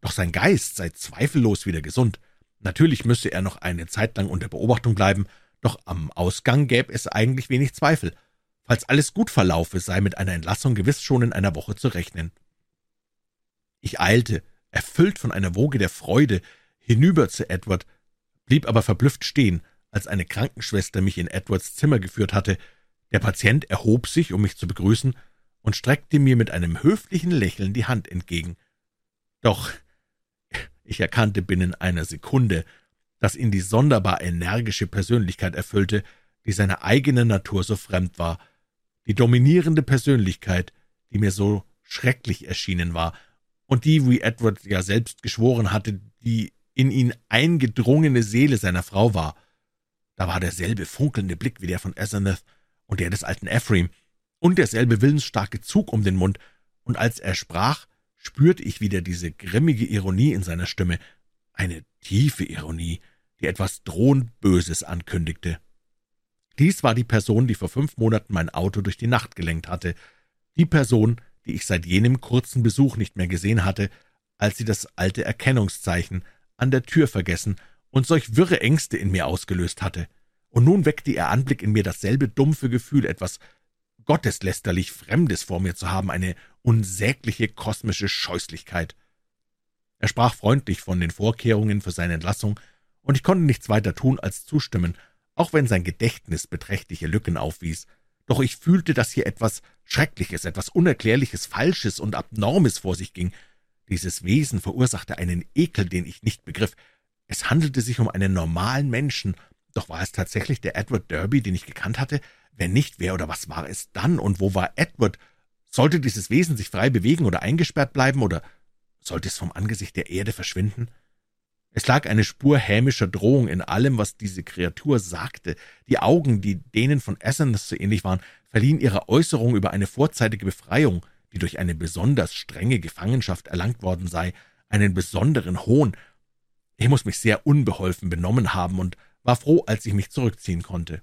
Speaker 1: doch sein Geist sei zweifellos wieder gesund. Natürlich müsse er noch eine Zeit lang unter Beobachtung bleiben, doch am Ausgang gäbe es eigentlich wenig Zweifel. Falls alles gut verlaufe, sei mit einer Entlassung gewiss schon in einer Woche zu rechnen. Ich eilte, erfüllt von einer Woge der Freude, hinüber zu Edward, blieb aber verblüfft stehen, als eine Krankenschwester mich in Edwards Zimmer geführt hatte. Der Patient erhob sich, um mich zu begrüßen, und streckte mir mit einem höflichen Lächeln die Hand entgegen. Doch ich erkannte binnen einer Sekunde, dass ihn die sonderbar energische Persönlichkeit erfüllte, die seiner eigenen Natur so fremd war, die dominierende Persönlichkeit, die mir so schrecklich erschienen war, und die, wie Edward ja selbst geschworen hatte, die in ihn eingedrungene Seele seiner Frau war. Da war derselbe funkelnde Blick wie der von Asenath und der des alten Ephraim und derselbe willensstarke Zug um den Mund, und als er sprach, spürte ich wieder diese grimmige Ironie in seiner Stimme, eine tiefe Ironie, die etwas drohend Böses ankündigte. Dies war die Person, die vor fünf Monaten mein Auto durch die Nacht gelenkt hatte, die Person, die ich seit jenem kurzen Besuch nicht mehr gesehen hatte, als sie das alte Erkennungszeichen an der Tür vergessen und solch wirre Ängste in mir ausgelöst hatte. Und nun weckte ihr Anblick in mir dasselbe dumpfe Gefühl, etwas gotteslästerlich Fremdes vor mir zu haben, eine unsägliche kosmische Scheußlichkeit. Er sprach freundlich von den Vorkehrungen für seine Entlassung, und ich konnte nichts weiter tun, als zustimmen, auch wenn sein Gedächtnis beträchtliche Lücken aufwies. Doch ich fühlte, dass hier etwas Schreckliches, etwas Unerklärliches, Falsches und Abnormes vor sich ging. Dieses Wesen verursachte einen Ekel, den ich nicht begriff. Es handelte sich um einen normalen Menschen, doch war es tatsächlich der Edward Derby, den ich gekannt hatte? Wenn nicht, wer oder was war es dann, und wo war Edward? Sollte dieses Wesen sich frei bewegen oder eingesperrt bleiben, oder sollte es vom Angesicht der Erde verschwinden? Es lag eine Spur hämischer Drohung in allem, was diese Kreatur sagte. Die Augen, die denen von Essenes so ähnlich waren, verliehen ihrer Äußerung über eine vorzeitige Befreiung, die durch eine besonders strenge Gefangenschaft erlangt worden sei, einen besonderen Hohn, ich muss mich sehr unbeholfen benommen haben und war froh, als ich mich zurückziehen konnte.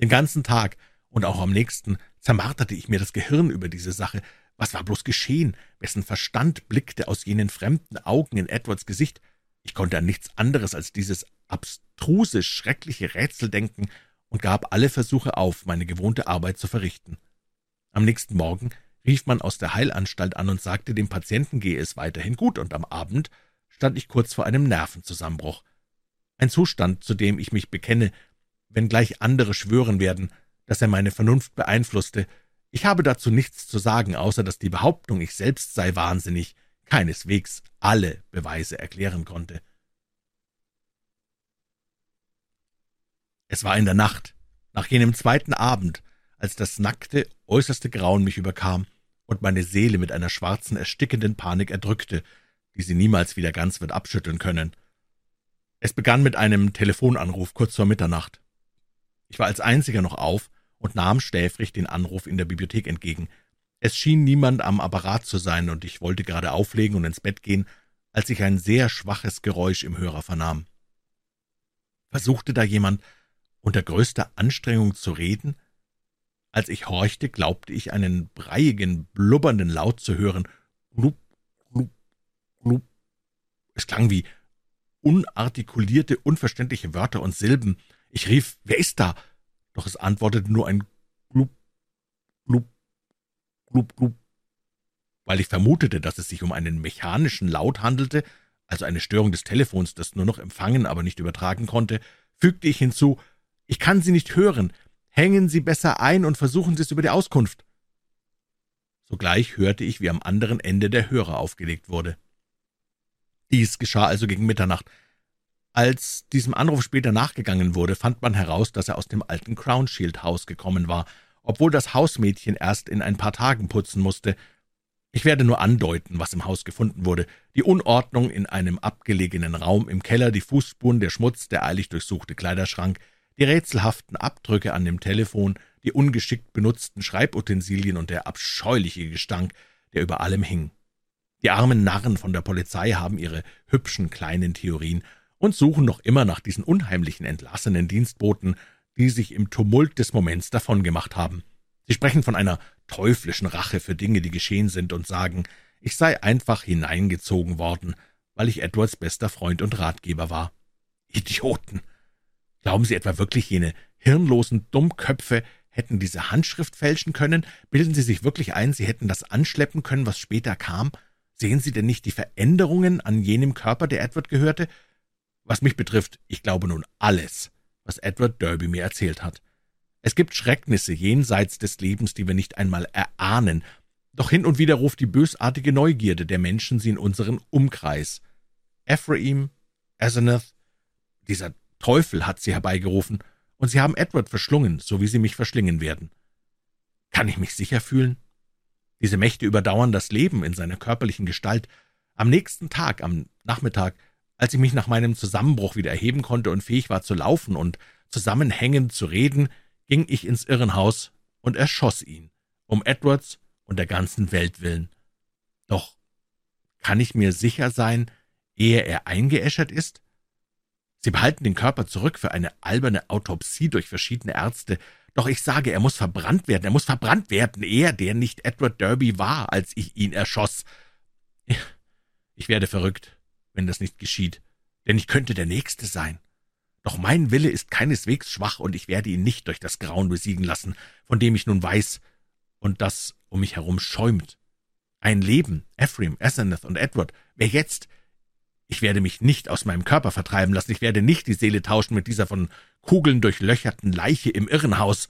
Speaker 1: Den ganzen Tag und auch am nächsten zermarterte ich mir das Gehirn über diese Sache. Was war bloß geschehen? Wessen Verstand blickte aus jenen fremden Augen in Edwards Gesicht? Ich konnte an nichts anderes als dieses abstruse, schreckliche Rätsel denken und gab alle Versuche auf, meine gewohnte Arbeit zu verrichten. Am nächsten Morgen rief man aus der Heilanstalt an und sagte, dem Patienten gehe es weiterhin gut, und am Abend stand ich kurz vor einem Nervenzusammenbruch. Ein Zustand, zu dem ich mich bekenne, wenngleich andere schwören werden, dass er meine Vernunft beeinflusste. Ich habe dazu nichts zu sagen, außer dass die Behauptung, ich selbst sei wahnsinnig, keineswegs alle Beweise erklären konnte. Es war in der Nacht, nach jenem zweiten Abend, als das nackte, äußerste Grauen mich überkam und meine Seele mit einer schwarzen, erstickenden Panik erdrückte, die sie niemals wieder ganz wird abschütteln können. Es begann mit einem Telefonanruf kurz vor Mitternacht. Ich war als einziger noch auf und nahm schläfrig den Anruf in der Bibliothek entgegen. Es schien niemand am Apparat zu sein, und ich wollte gerade auflegen und ins Bett gehen, als ich ein sehr schwaches Geräusch im Hörer vernahm. Versuchte da jemand unter größter Anstrengung zu reden? Als ich horchte, glaubte ich einen breiigen, blubbernden Laut zu hören. Glup, glup, glup. Es klang wie unartikulierte, unverständliche Wörter und Silben. Ich rief, wer ist da? Doch es antwortete nur ein Glup, Glup, Glup, Glup. Weil ich vermutete, dass es sich um einen mechanischen Laut handelte, also eine Störung des Telefons, das nur noch empfangen, aber nicht übertragen konnte, fügte ich hinzu, ich kann Sie nicht hören, Hängen Sie besser ein und versuchen Sie es über die Auskunft. Sogleich hörte ich, wie am anderen Ende der Hörer aufgelegt wurde. Dies geschah also gegen Mitternacht. Als diesem Anruf später nachgegangen wurde, fand man heraus, dass er aus dem alten Crownshield-Haus gekommen war, obwohl das Hausmädchen erst in ein paar Tagen putzen musste. Ich werde nur andeuten, was im Haus gefunden wurde. Die Unordnung in einem abgelegenen Raum im Keller, die Fußspuren, der Schmutz, der eilig durchsuchte Kleiderschrank, die rätselhaften Abdrücke an dem Telefon, die ungeschickt benutzten Schreibutensilien und der abscheuliche Gestank, der über allem hing. Die armen Narren von der Polizei haben ihre hübschen kleinen Theorien und suchen noch immer nach diesen unheimlichen entlassenen Dienstboten, die sich im Tumult des Moments davongemacht haben. Sie sprechen von einer teuflischen Rache für Dinge, die geschehen sind, und sagen, ich sei einfach hineingezogen worden, weil ich Edwards bester Freund und Ratgeber war. Idioten! Glauben Sie etwa wirklich, jene hirnlosen Dummköpfe hätten diese Handschrift fälschen können? Bilden Sie sich wirklich ein, Sie hätten das anschleppen können, was später kam? Sehen Sie denn nicht die Veränderungen an jenem Körper, der Edward gehörte? Was mich betrifft, ich glaube nun alles, was Edward Derby mir erzählt hat. Es gibt Schrecknisse jenseits des Lebens, die wir nicht einmal erahnen, doch hin und wieder ruft die bösartige Neugierde der Menschen sie in unseren Umkreis. Ephraim, Asenath, dieser Teufel hat sie herbeigerufen, und sie haben Edward verschlungen, so wie sie mich verschlingen werden. Kann ich mich sicher fühlen? Diese Mächte überdauern das Leben in seiner körperlichen Gestalt. Am nächsten Tag, am Nachmittag, als ich mich nach meinem Zusammenbruch wieder erheben konnte und fähig war zu laufen und zusammenhängend zu reden, ging ich ins Irrenhaus und erschoss ihn, um Edwards und der ganzen Welt willen. Doch kann ich mir sicher sein, ehe er eingeäschert ist? Sie behalten den Körper zurück für eine alberne Autopsie durch verschiedene Ärzte. Doch ich sage, er muss verbrannt werden, er muss verbrannt werden, er, der nicht Edward Derby war, als ich ihn erschoss. Ich werde verrückt, wenn das nicht geschieht, denn ich könnte der Nächste sein. Doch mein Wille ist keineswegs schwach, und ich werde ihn nicht durch das Grauen besiegen lassen, von dem ich nun weiß, und das um mich herum schäumt. Ein Leben, Ephraim, Asenath und Edward, wer jetzt, ich werde mich nicht aus meinem Körper vertreiben lassen, ich werde nicht die Seele tauschen mit dieser von Kugeln durchlöcherten Leiche im Irrenhaus.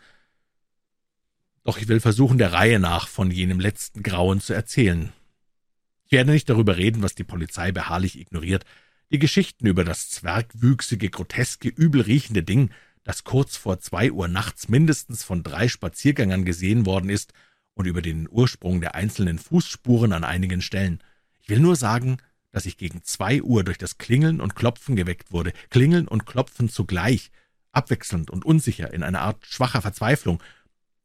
Speaker 1: Doch ich will versuchen, der Reihe nach von jenem letzten Grauen zu erzählen. Ich werde nicht darüber reden, was die Polizei beharrlich ignoriert, die Geschichten über das zwergwüchsige, groteske, übelriechende Ding, das kurz vor zwei Uhr nachts mindestens von drei Spaziergängern gesehen worden ist, und über den Ursprung der einzelnen Fußspuren an einigen Stellen. Ich will nur sagen, dass ich gegen zwei Uhr durch das Klingeln und Klopfen geweckt wurde, Klingeln und Klopfen zugleich, abwechselnd und unsicher, in einer Art schwacher Verzweiflung,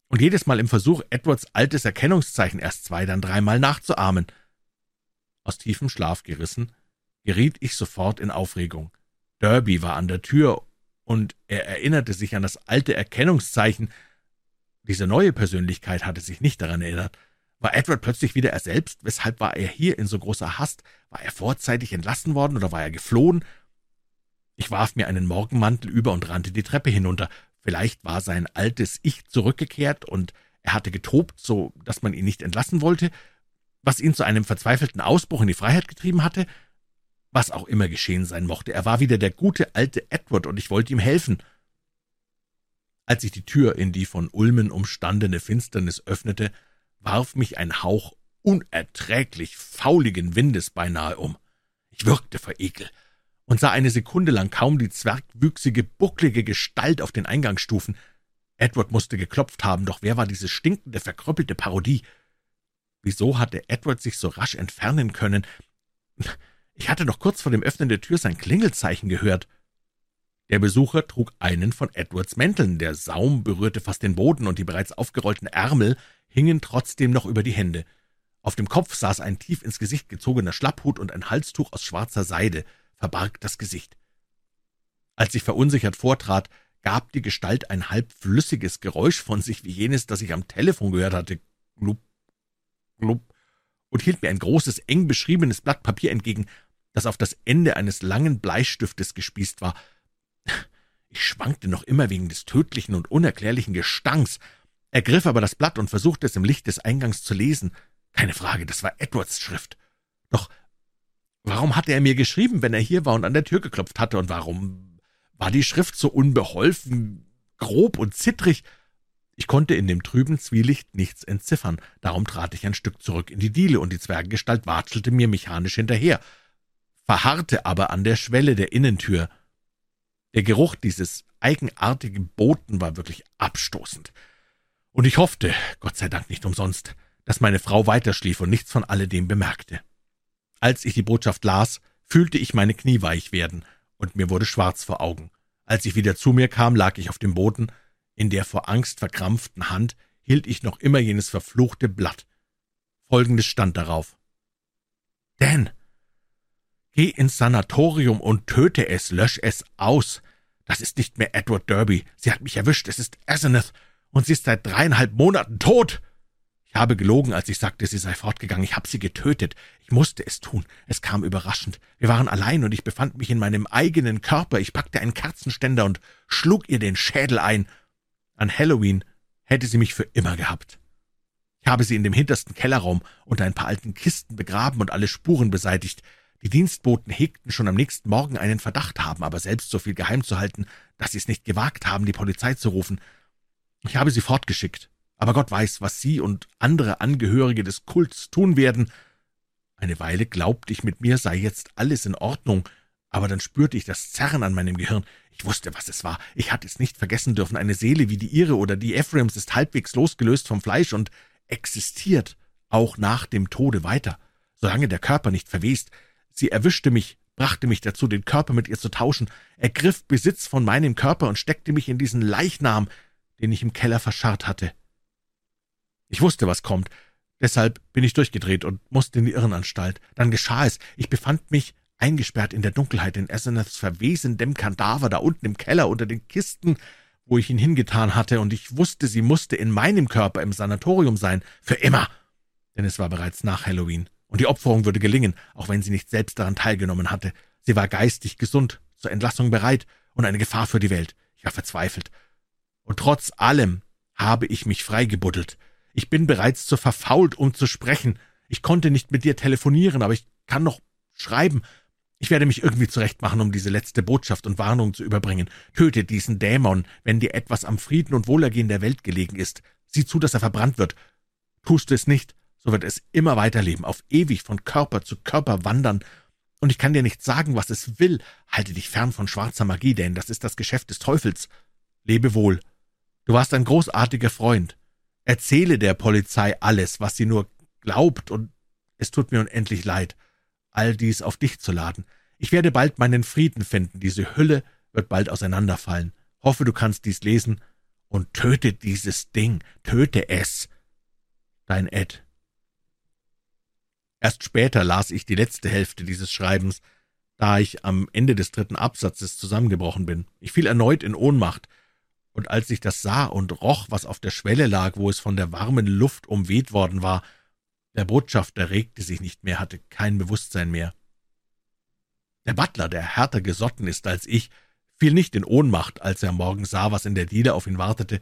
Speaker 1: und jedes Mal im Versuch, Edwards altes Erkennungszeichen erst zwei, dann dreimal nachzuahmen. Aus tiefem Schlaf gerissen, geriet ich sofort in Aufregung. Derby war an der Tür, und er erinnerte sich an das alte Erkennungszeichen. Diese neue Persönlichkeit hatte sich nicht daran erinnert. War Edward plötzlich wieder er selbst? Weshalb war er hier in so großer Hast? War er vorzeitig entlassen worden oder war er geflohen? Ich warf mir einen Morgenmantel über und rannte die Treppe hinunter. Vielleicht war sein altes Ich zurückgekehrt und er hatte getobt, so dass man ihn nicht entlassen wollte, was ihn zu einem verzweifelten Ausbruch in die Freiheit getrieben hatte. Was auch immer geschehen sein mochte, er war wieder der gute alte Edward, und ich wollte ihm helfen. Als ich die Tür in die von Ulmen umstandene Finsternis öffnete, warf mich ein Hauch unerträglich fauligen Windes beinahe um. Ich würgte vor Ekel und sah eine Sekunde lang kaum die zwergwüchsige, bucklige Gestalt auf den Eingangsstufen. Edward musste geklopft haben, doch wer war diese stinkende, verkrüppelte Parodie? Wieso hatte Edward sich so rasch entfernen können? Ich hatte doch kurz vor dem Öffnen der Tür sein Klingelzeichen gehört. Der Besucher trug einen von Edwards Mänteln, der Saum berührte fast den Boden, und die bereits aufgerollten Ärmel hingen trotzdem noch über die Hände. Auf dem Kopf saß ein tief ins Gesicht gezogener Schlapphut und ein Halstuch aus schwarzer Seide verbarg das Gesicht. Als ich verunsichert vortrat, gab die Gestalt ein halb flüssiges Geräusch von sich, wie jenes, das ich am Telefon gehört hatte, glup, und hielt mir ein großes, eng beschriebenes Blatt Papier entgegen, das auf das Ende eines langen Bleistiftes gespießt war. Ich schwankte noch immer wegen des tödlichen und unerklärlichen Gestanks, ergriff aber das Blatt und versuchte es im Licht des Eingangs zu lesen. Keine Frage, das war Edwards Schrift. Doch warum hatte er mir geschrieben, wenn er hier war und an der Tür geklopft hatte, und warum war die Schrift so unbeholfen, grob und zittrig? Ich konnte in dem trüben Zwielicht nichts entziffern, darum trat ich ein Stück zurück in die Diele, und die Zwerggestalt watschelte mir mechanisch hinterher, verharrte aber an der Schwelle der Innentür. Der Geruch dieses eigenartigen Boten war wirklich abstoßend. Und ich hoffte, Gott sei Dank nicht umsonst, dass meine Frau weiterschlief und nichts von alledem bemerkte. Als ich die Botschaft las, fühlte ich meine Knie weich werden, und mir wurde schwarz vor Augen. Als ich wieder zu mir kam, lag ich auf dem Boden, in der vor Angst verkrampften Hand hielt ich noch immer jenes verfluchte Blatt. Folgendes stand darauf. Dan, geh ins Sanatorium und töte es, lösch es aus. Das ist nicht mehr Edward Derby. Sie hat mich erwischt. Es ist Asenath und sie ist seit dreieinhalb Monaten tot. Ich habe gelogen, als ich sagte, sie sei fortgegangen. Ich habe sie getötet. Ich musste es tun. Es kam überraschend. Wir waren allein und ich befand mich in meinem eigenen Körper. Ich packte einen Kerzenständer und schlug ihr den Schädel ein. An Halloween hätte sie mich für immer gehabt. Ich habe sie in dem hintersten Kellerraum unter ein paar alten Kisten begraben und alle Spuren beseitigt. Die Dienstboten hegten schon am nächsten Morgen einen Verdacht haben, aber selbst so viel geheim zu halten, dass sie es nicht gewagt haben, die Polizei zu rufen. Ich habe sie fortgeschickt, aber Gott weiß, was Sie und andere Angehörige des Kults tun werden. Eine Weile glaubte ich, mit mir sei jetzt alles in Ordnung, aber dann spürte ich das Zerren an meinem Gehirn. Ich wusste, was es war. Ich hatte es nicht vergessen dürfen. Eine Seele wie die Ihre oder die Ephraims ist halbwegs losgelöst vom Fleisch und existiert auch nach dem Tode weiter, solange der Körper nicht verwest. Sie erwischte mich, brachte mich dazu, den Körper mit ihr zu tauschen, ergriff Besitz von meinem Körper und steckte mich in diesen Leichnam, den ich im Keller verscharrt hatte. Ich wusste, was kommt, deshalb bin ich durchgedreht und musste in die Irrenanstalt. Dann geschah es, ich befand mich eingesperrt in der Dunkelheit in Asenaths verwesendem Kadaver da unten im Keller unter den Kisten, wo ich ihn hingetan hatte, und ich wusste, sie musste in meinem Körper im Sanatorium sein, für immer, denn es war bereits nach Halloween, und die Opferung würde gelingen, auch wenn sie nicht selbst daran teilgenommen hatte. Sie war geistig gesund, zur Entlassung bereit und eine Gefahr für die Welt. Ich war verzweifelt, und trotz allem habe ich mich freigebuddelt. Ich bin bereits zu verfault, um zu sprechen. Ich konnte nicht mit dir telefonieren, aber ich kann noch schreiben. Ich werde mich irgendwie zurechtmachen, um diese letzte Botschaft und Warnung zu überbringen. Töte diesen Dämon, wenn dir etwas am Frieden und Wohlergehen der Welt gelegen ist. Sieh zu, dass er verbrannt wird. Tust du es nicht, so wird es immer weiterleben, auf ewig von Körper zu Körper wandern. Und ich kann dir nicht sagen, was es will. Halte dich fern von schwarzer Magie, denn das ist das Geschäft des Teufels. Lebe wohl. Du warst ein großartiger Freund. Erzähle der Polizei alles, was sie nur glaubt, und es tut mir unendlich leid, all dies auf dich zu laden. Ich werde bald meinen Frieden finden, diese Hülle wird bald auseinanderfallen. Hoffe, du kannst dies lesen, und töte dieses Ding, töte es. Dein Ed. Erst später las ich die letzte Hälfte dieses Schreibens, da ich am Ende des dritten Absatzes zusammengebrochen bin. Ich fiel erneut in Ohnmacht, und als ich das sah und roch, was auf der Schwelle lag, wo es von der warmen Luft umweht worden war, Der Botschafter regte sich nicht mehr, hatte kein Bewusstsein mehr. Der Butler, der härter gesotten ist als ich, fiel nicht in Ohnmacht, als er morgen sah, was in der Diele auf ihn wartete.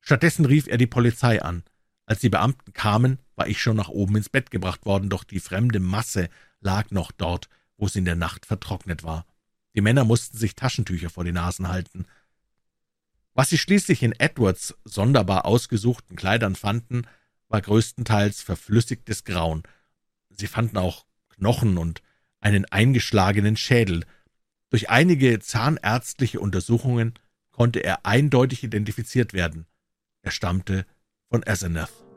Speaker 1: Stattdessen rief er die Polizei an. Als die Beamten kamen, war ich schon nach oben ins Bett gebracht worden, doch die fremde Masse lag noch dort, wo sie in der Nacht vertrocknet war. Die Männer mussten sich Taschentücher vor die Nasen halten. Was sie schließlich in Edwards sonderbar ausgesuchten Kleidern fanden, war größtenteils verflüssigtes Grauen. Sie fanden auch Knochen und einen eingeschlagenen Schädel. Durch einige zahnärztliche Untersuchungen konnte er eindeutig identifiziert werden. Er stammte von Asenath.